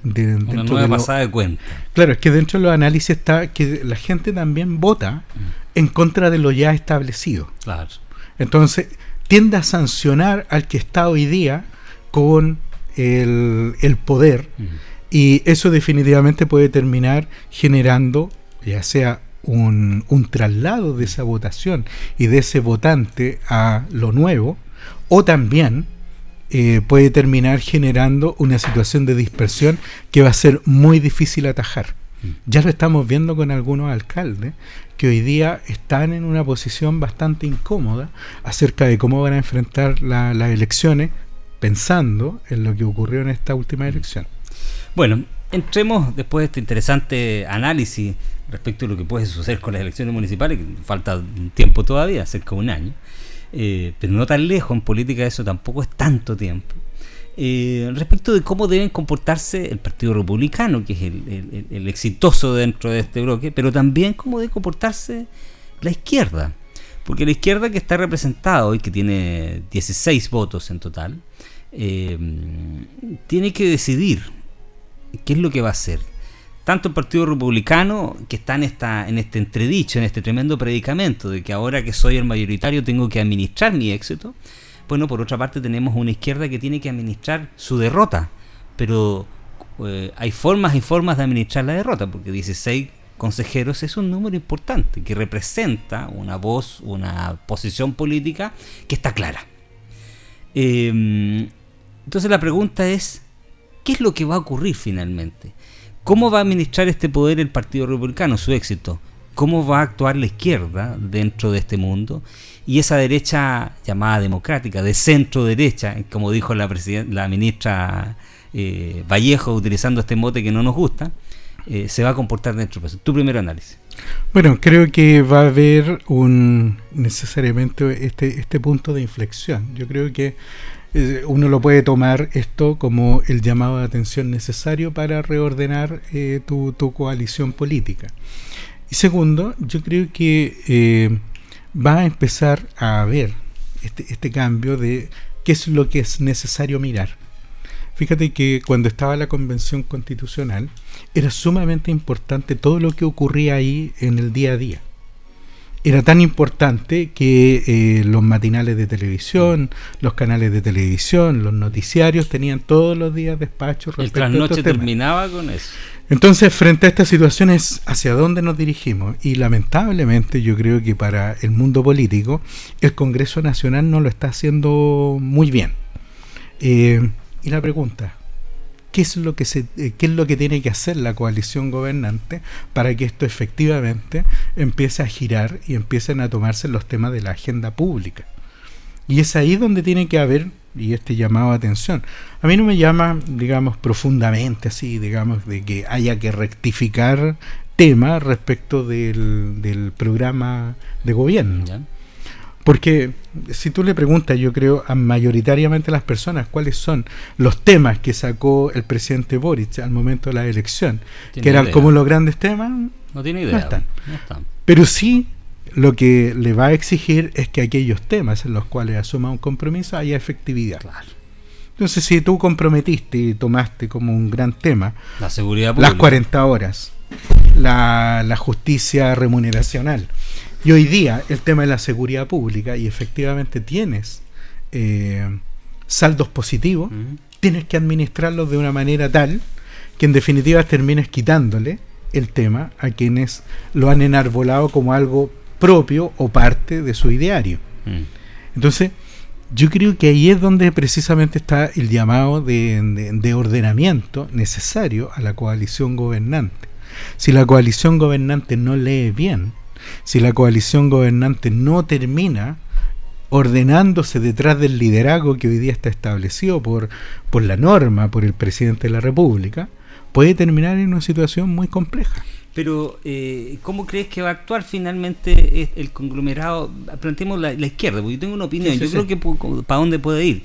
de, una nueva pasada de cuenta. Claro, es que dentro de los análisis está que la gente también vota en contra de lo ya establecido. Claro. Entonces, tiende a sancionar al que está hoy día con el, el poder. Y eso definitivamente puede terminar generando, ya sea un, un, traslado de esa votación y de ese votante a lo nuevo, o también eh, puede terminar generando una situación de dispersión que va a ser muy difícil atajar. Mm. Ya lo estamos viendo con algunos alcaldes que hoy día están en una posición bastante incómoda acerca de cómo van a enfrentar las elecciones pensando en lo que ocurrió en esta última elección. Bueno, entremos después de este interesante análisis respecto a lo que puede suceder con las elecciones municipales, que falta un tiempo todavía, cerca de un año, eh, pero no tan lejos, en política eso tampoco es tanto tiempo. Eh, respecto de cómo deben comportarse el Partido Republicano, que es el, exitoso dentro de este bloque, pero también cómo debe comportarse la izquierda. Porque la izquierda que está representada hoy, que tiene 16 votos en total, eh, tiene que decidir ¿qué es lo que va a hacer? Tanto el Partido Republicano, que está en, esta, en este entredicho, en este tremendo predicamento de que ahora que soy el mayoritario tengo que administrar mi éxito, bueno, por otra parte tenemos una izquierda que tiene que administrar su derrota, pero eh, hay formas y formas de administrar la derrota, porque 16 consejeros es un número importante, que representa una voz, una posición política que está clara. Em, entonces la pregunta es, ¿Qué es lo que va a ocurrir finalmente? ¿Cómo va a administrar este poder el Partido Republicano, su éxito? ¿Cómo va a actuar la izquierda dentro de este mundo? Y esa derecha llamada democrática, de centro derecha, como dijo la, la ministra eh, Vallejo, utilizando este mote que no nos gusta, eh, se va a comportar dentro de Tu primer análisis. Bueno, creo que va a haber un necesariamente este, este punto de inflexión. Yo creo que eh, uno lo puede tomar esto como el llamado de atención necesario para reordenar eh, tu, coalición política. Y segundo, yo creo que va a empezar a haber este, este cambio de qué es lo que es necesario mirar. Fíjate que cuando estaba la convención constitucional era sumamente importante todo lo que ocurría ahí en el día a día era tan importante que eh, los matinales de televisión, los canales de televisión, los noticiarios tenían todos los días despachos respecto El trasnoche terminaba con eso. Entonces, frente a estas situaciones, ¿hacia dónde nos dirigimos? Y lamentablemente yo creo que para el mundo político, el Congreso Nacional no lo está haciendo muy bien. Eh, y la pregunta, qué es lo que se, eh, qué es lo que tiene que hacer la coalición gobernante para que esto efectivamente empiece a girar y empiecen a tomarse los temas de la agenda pública. Y es ahí donde tiene que haber y este llamado a atención. A mí no me llama, digamos, profundamente así, digamos, de que haya que rectificar temas respecto del, del programa de gobierno. Porque si tú le preguntas, yo creo, a mayoritariamente las personas cuáles son los temas que sacó el presidente Boric al momento de la elección, que eran como los grandes temas, no tiene idea. están. Pero sí lo que le va a exigir es que aquellos temas en los cuales asuma un compromiso haya efectividad. Claro. Entonces, si tú comprometiste y tomaste como un gran tema la seguridad las 40 horas, la, la justicia remuneracional, y hoy día el tema de la seguridad pública, y efectivamente tienes eh, saldos positivos, tienes que administrarlos de una manera tal que en definitiva termines quitándole el tema a quienes lo han enarbolado como algo propio o parte de su ideario. Mm. Entonces, yo creo que ahí es donde precisamente está el llamado de ordenamiento necesario a la coalición gobernante Si la coalición gobernante no lee bien, si la coalición gobernante no termina ordenándose detrás del liderazgo que hoy día está establecido por, por la norma, por el presidente de la República, puede terminar en una situación muy compleja. Pero, eh, ¿cómo crees que va a actuar finalmente el conglomerado? Planteemos la, izquierda, porque yo tengo una opinión. yo creo que para dónde puede ir.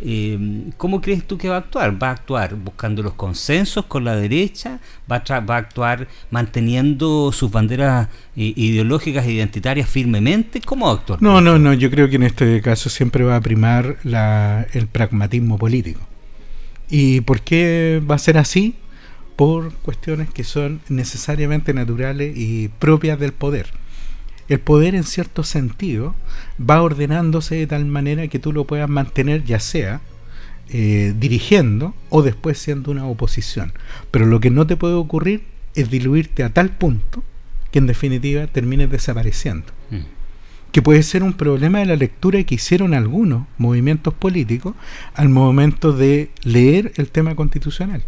Eh, ¿Cómo crees tú que va a actuar? ¿Va a actuar buscando los consensos con la derecha? ¿Va a, va a actuar manteniendo sus banderas eh, ideológicas e identitarias firmemente? ¿Cómo va a actuar? No, no, no. Yo creo que en este caso siempre va a primar la, el pragmatismo político. ¿Y por qué va a ser así? Por cuestiones que son necesariamente naturales y propias del poder. El poder en cierto sentido va ordenándose de tal manera que tú lo puedas mantener ya sea eh, dirigiendo o después siendo una oposición. Pero lo que no te puede ocurrir es diluirte a tal punto que en definitiva termines desapareciendo. Mm. Que puede ser un problema de la lectura que hicieron algunos movimientos políticos al momento de leer el tema constitucional.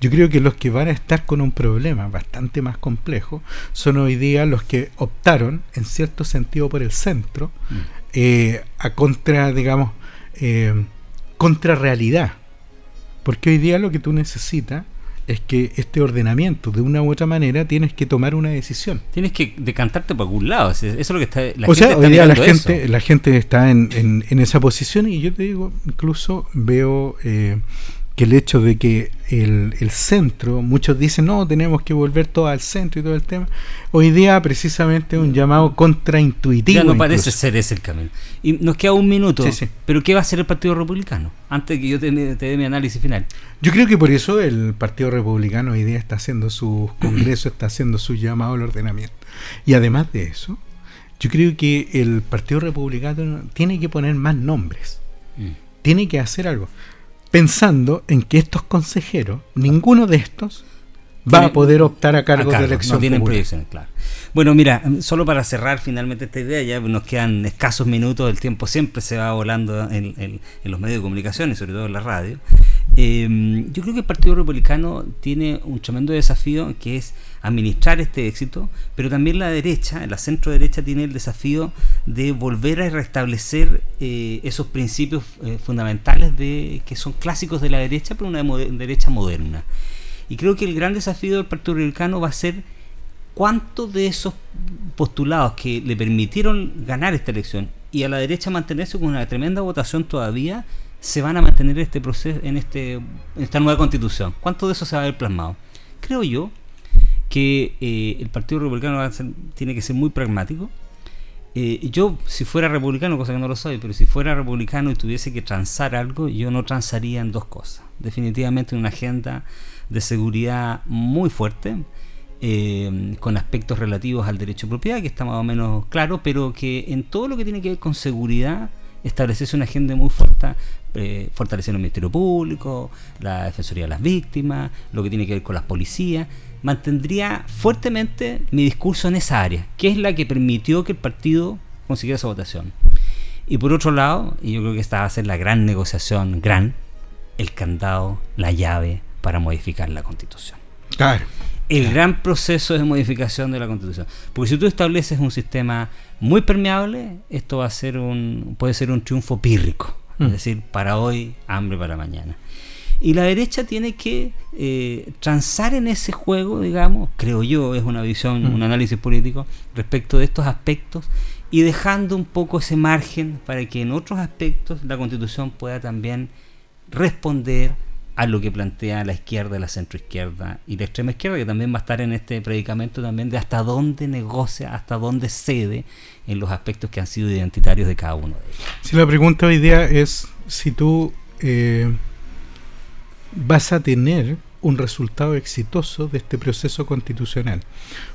Yo creo que los que van a estar con un problema bastante más complejo son hoy día los que optaron, en cierto sentido, por el centro, mm. eh, a contra, digamos, eh, contra realidad. Porque hoy día lo que tú necesitas es que este ordenamiento, de una u otra manera, tienes que tomar una decisión. Tienes que decantarte por algún lado. Eso es lo que está. La o sea, hoy día la gente, la gente está en, en, esa posición y yo te digo, incluso veo eh, que el hecho de que el, el, centro, muchos dicen, no, tenemos que volver todo al centro y todo el tema, hoy día precisamente es un llamado contraintuitivo. Ya no parece ser ese el camino. Y nos queda un minuto, pero ¿qué va a hacer el Partido Republicano? Antes de que yo te, dé mi análisis final. Yo creo que por eso el Partido Republicano hoy día está haciendo su (clears throat) congreso, está haciendo su llamado al ordenamiento. Y además de eso, yo creo que el Partido Republicano tiene que poner más nombres. Mm. Tiene que hacer algo pensando en que estos consejeros, ninguno de estos, va a poder optar a cargo, de elección. No tienen proyecciones, claro. Bueno, mira, solo para cerrar finalmente esta idea, ya nos quedan escasos minutos, el tiempo siempre se va volando en, los medios de comunicación y sobre todo en la radio. Em, yo creo que el Partido Republicano tiene un tremendo desafío que es administrar este éxito, pero también la derecha, la centro derecha tiene el desafío de volver a restablecer eh, esos principios eh, fundamentales de que son clásicos de la derecha, pero una derecha moderna. Y creo que el gran desafío del Partido Republicano va a ser cuántos de esos postulados que le permitieron ganar esta elección y a la derecha mantenerse con una tremenda votación todavía se van a mantener este proceso en este esta nueva constitución. ¿Cuánto de eso se va a ver plasmado? Creo yo que eh, el Partido Republicano tiene que ser muy pragmático. Eh, yo, si fuera republicano, cosa que no lo soy, pero si fuera republicano y tuviese que transar algo, yo no transaría en dos cosas. Definitivamente una agenda de seguridad muy fuerte, eh, con aspectos relativos al derecho de propiedad, que está más o menos claro, pero que en todo lo que tiene que ver con seguridad estableciese una agenda muy fuerte, eh, fortaleciendo el Ministerio Público, la Defensoría de las Víctimas, lo que tiene que ver con las policías, mantendría fuertemente mi discurso en esa área, que es la que permitió que el partido consiguiera esa votación. Y por otro lado, y yo creo que esta va a ser la gran negociación, gran, el candado, la llave para modificar la constitución. Claro. El gran proceso de modificación de la constitución. Porque si tú estableces un sistema muy permeable, esto va a ser un, puede ser un triunfo pírrico. Es mm. decir, para hoy, hambre para mañana. Y la derecha tiene que eh, transar en ese juego, digamos, creo yo, es una visión, mm. un análisis político respecto de estos aspectos y dejando un poco ese margen para que en otros aspectos la constitución pueda también responder a lo que plantea la izquierda, la centroizquierda y la extrema izquierda, que también va a estar en este predicamento también de hasta dónde negocia, hasta dónde cede en los aspectos que han sido identitarios de cada uno de ellos. Si la pregunta hoy día es si tú eh, vas a tener un resultado exitoso de este proceso constitucional,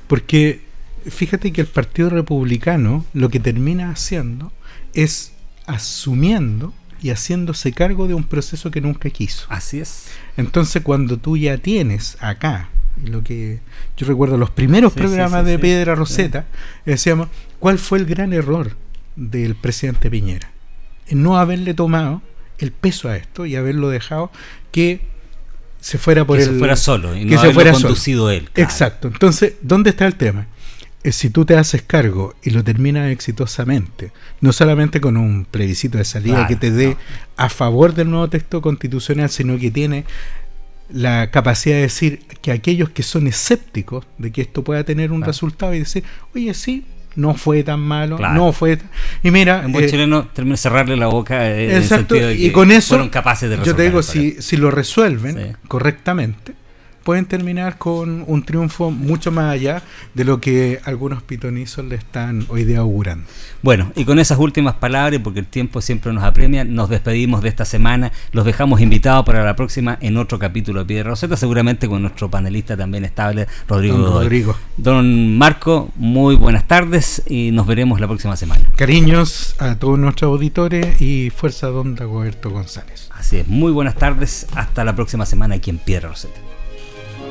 porque fíjate que el Partido Republicano lo que termina haciendo es asumiendo y haciéndose cargo de un proceso que nunca quiso. Así es. Entonces cuando tú ya tienes acá, lo que yo recuerdo los primeros programas de Piedra Roseta, decíamos, ¿cuál fue el gran error del presidente Piñera? En no haberle tomado el peso a esto y haberlo dejado que se fuera por que el. se fuera solo y que no se fuera conducido él. Exacto. Entonces, ¿dónde está el tema? Es si tú te haces cargo y lo terminas exitosamente, no solamente con un plebiscito de salida Claro, que te dé no. a favor del nuevo texto constitucional, sino que tiene la capacidad de decir que aquellos que son escépticos de que esto pueda tener un Claro. resultado y decir, oye, sí, no fue tan malo, Claro. no fue tan... Y mira, En buen eh, chileno termina de cerrarle la boca eh, en el Exacto, sentido de y que con eso, fueron capaces de yo te resolver digo, si, si lo resuelven Sí. correctamente, pueden terminar con un triunfo mucho más allá de lo que algunos pitonizos le están hoy día augurando. Bueno, y con esas últimas palabras, porque el tiempo siempre nos apremia, nos despedimos de esta semana. Los dejamos invitados para la próxima en otro capítulo de Piedra Roseta, seguramente con nuestro panelista también estable, Rodrigo. Don. Rodrigo. Don Marco, muy buenas tardes y nos veremos la próxima semana. Cariños a todos nuestros auditores y fuerza don Dagoberto González. Así es, muy buenas tardes, hasta la próxima semana aquí en Piedra Roseta.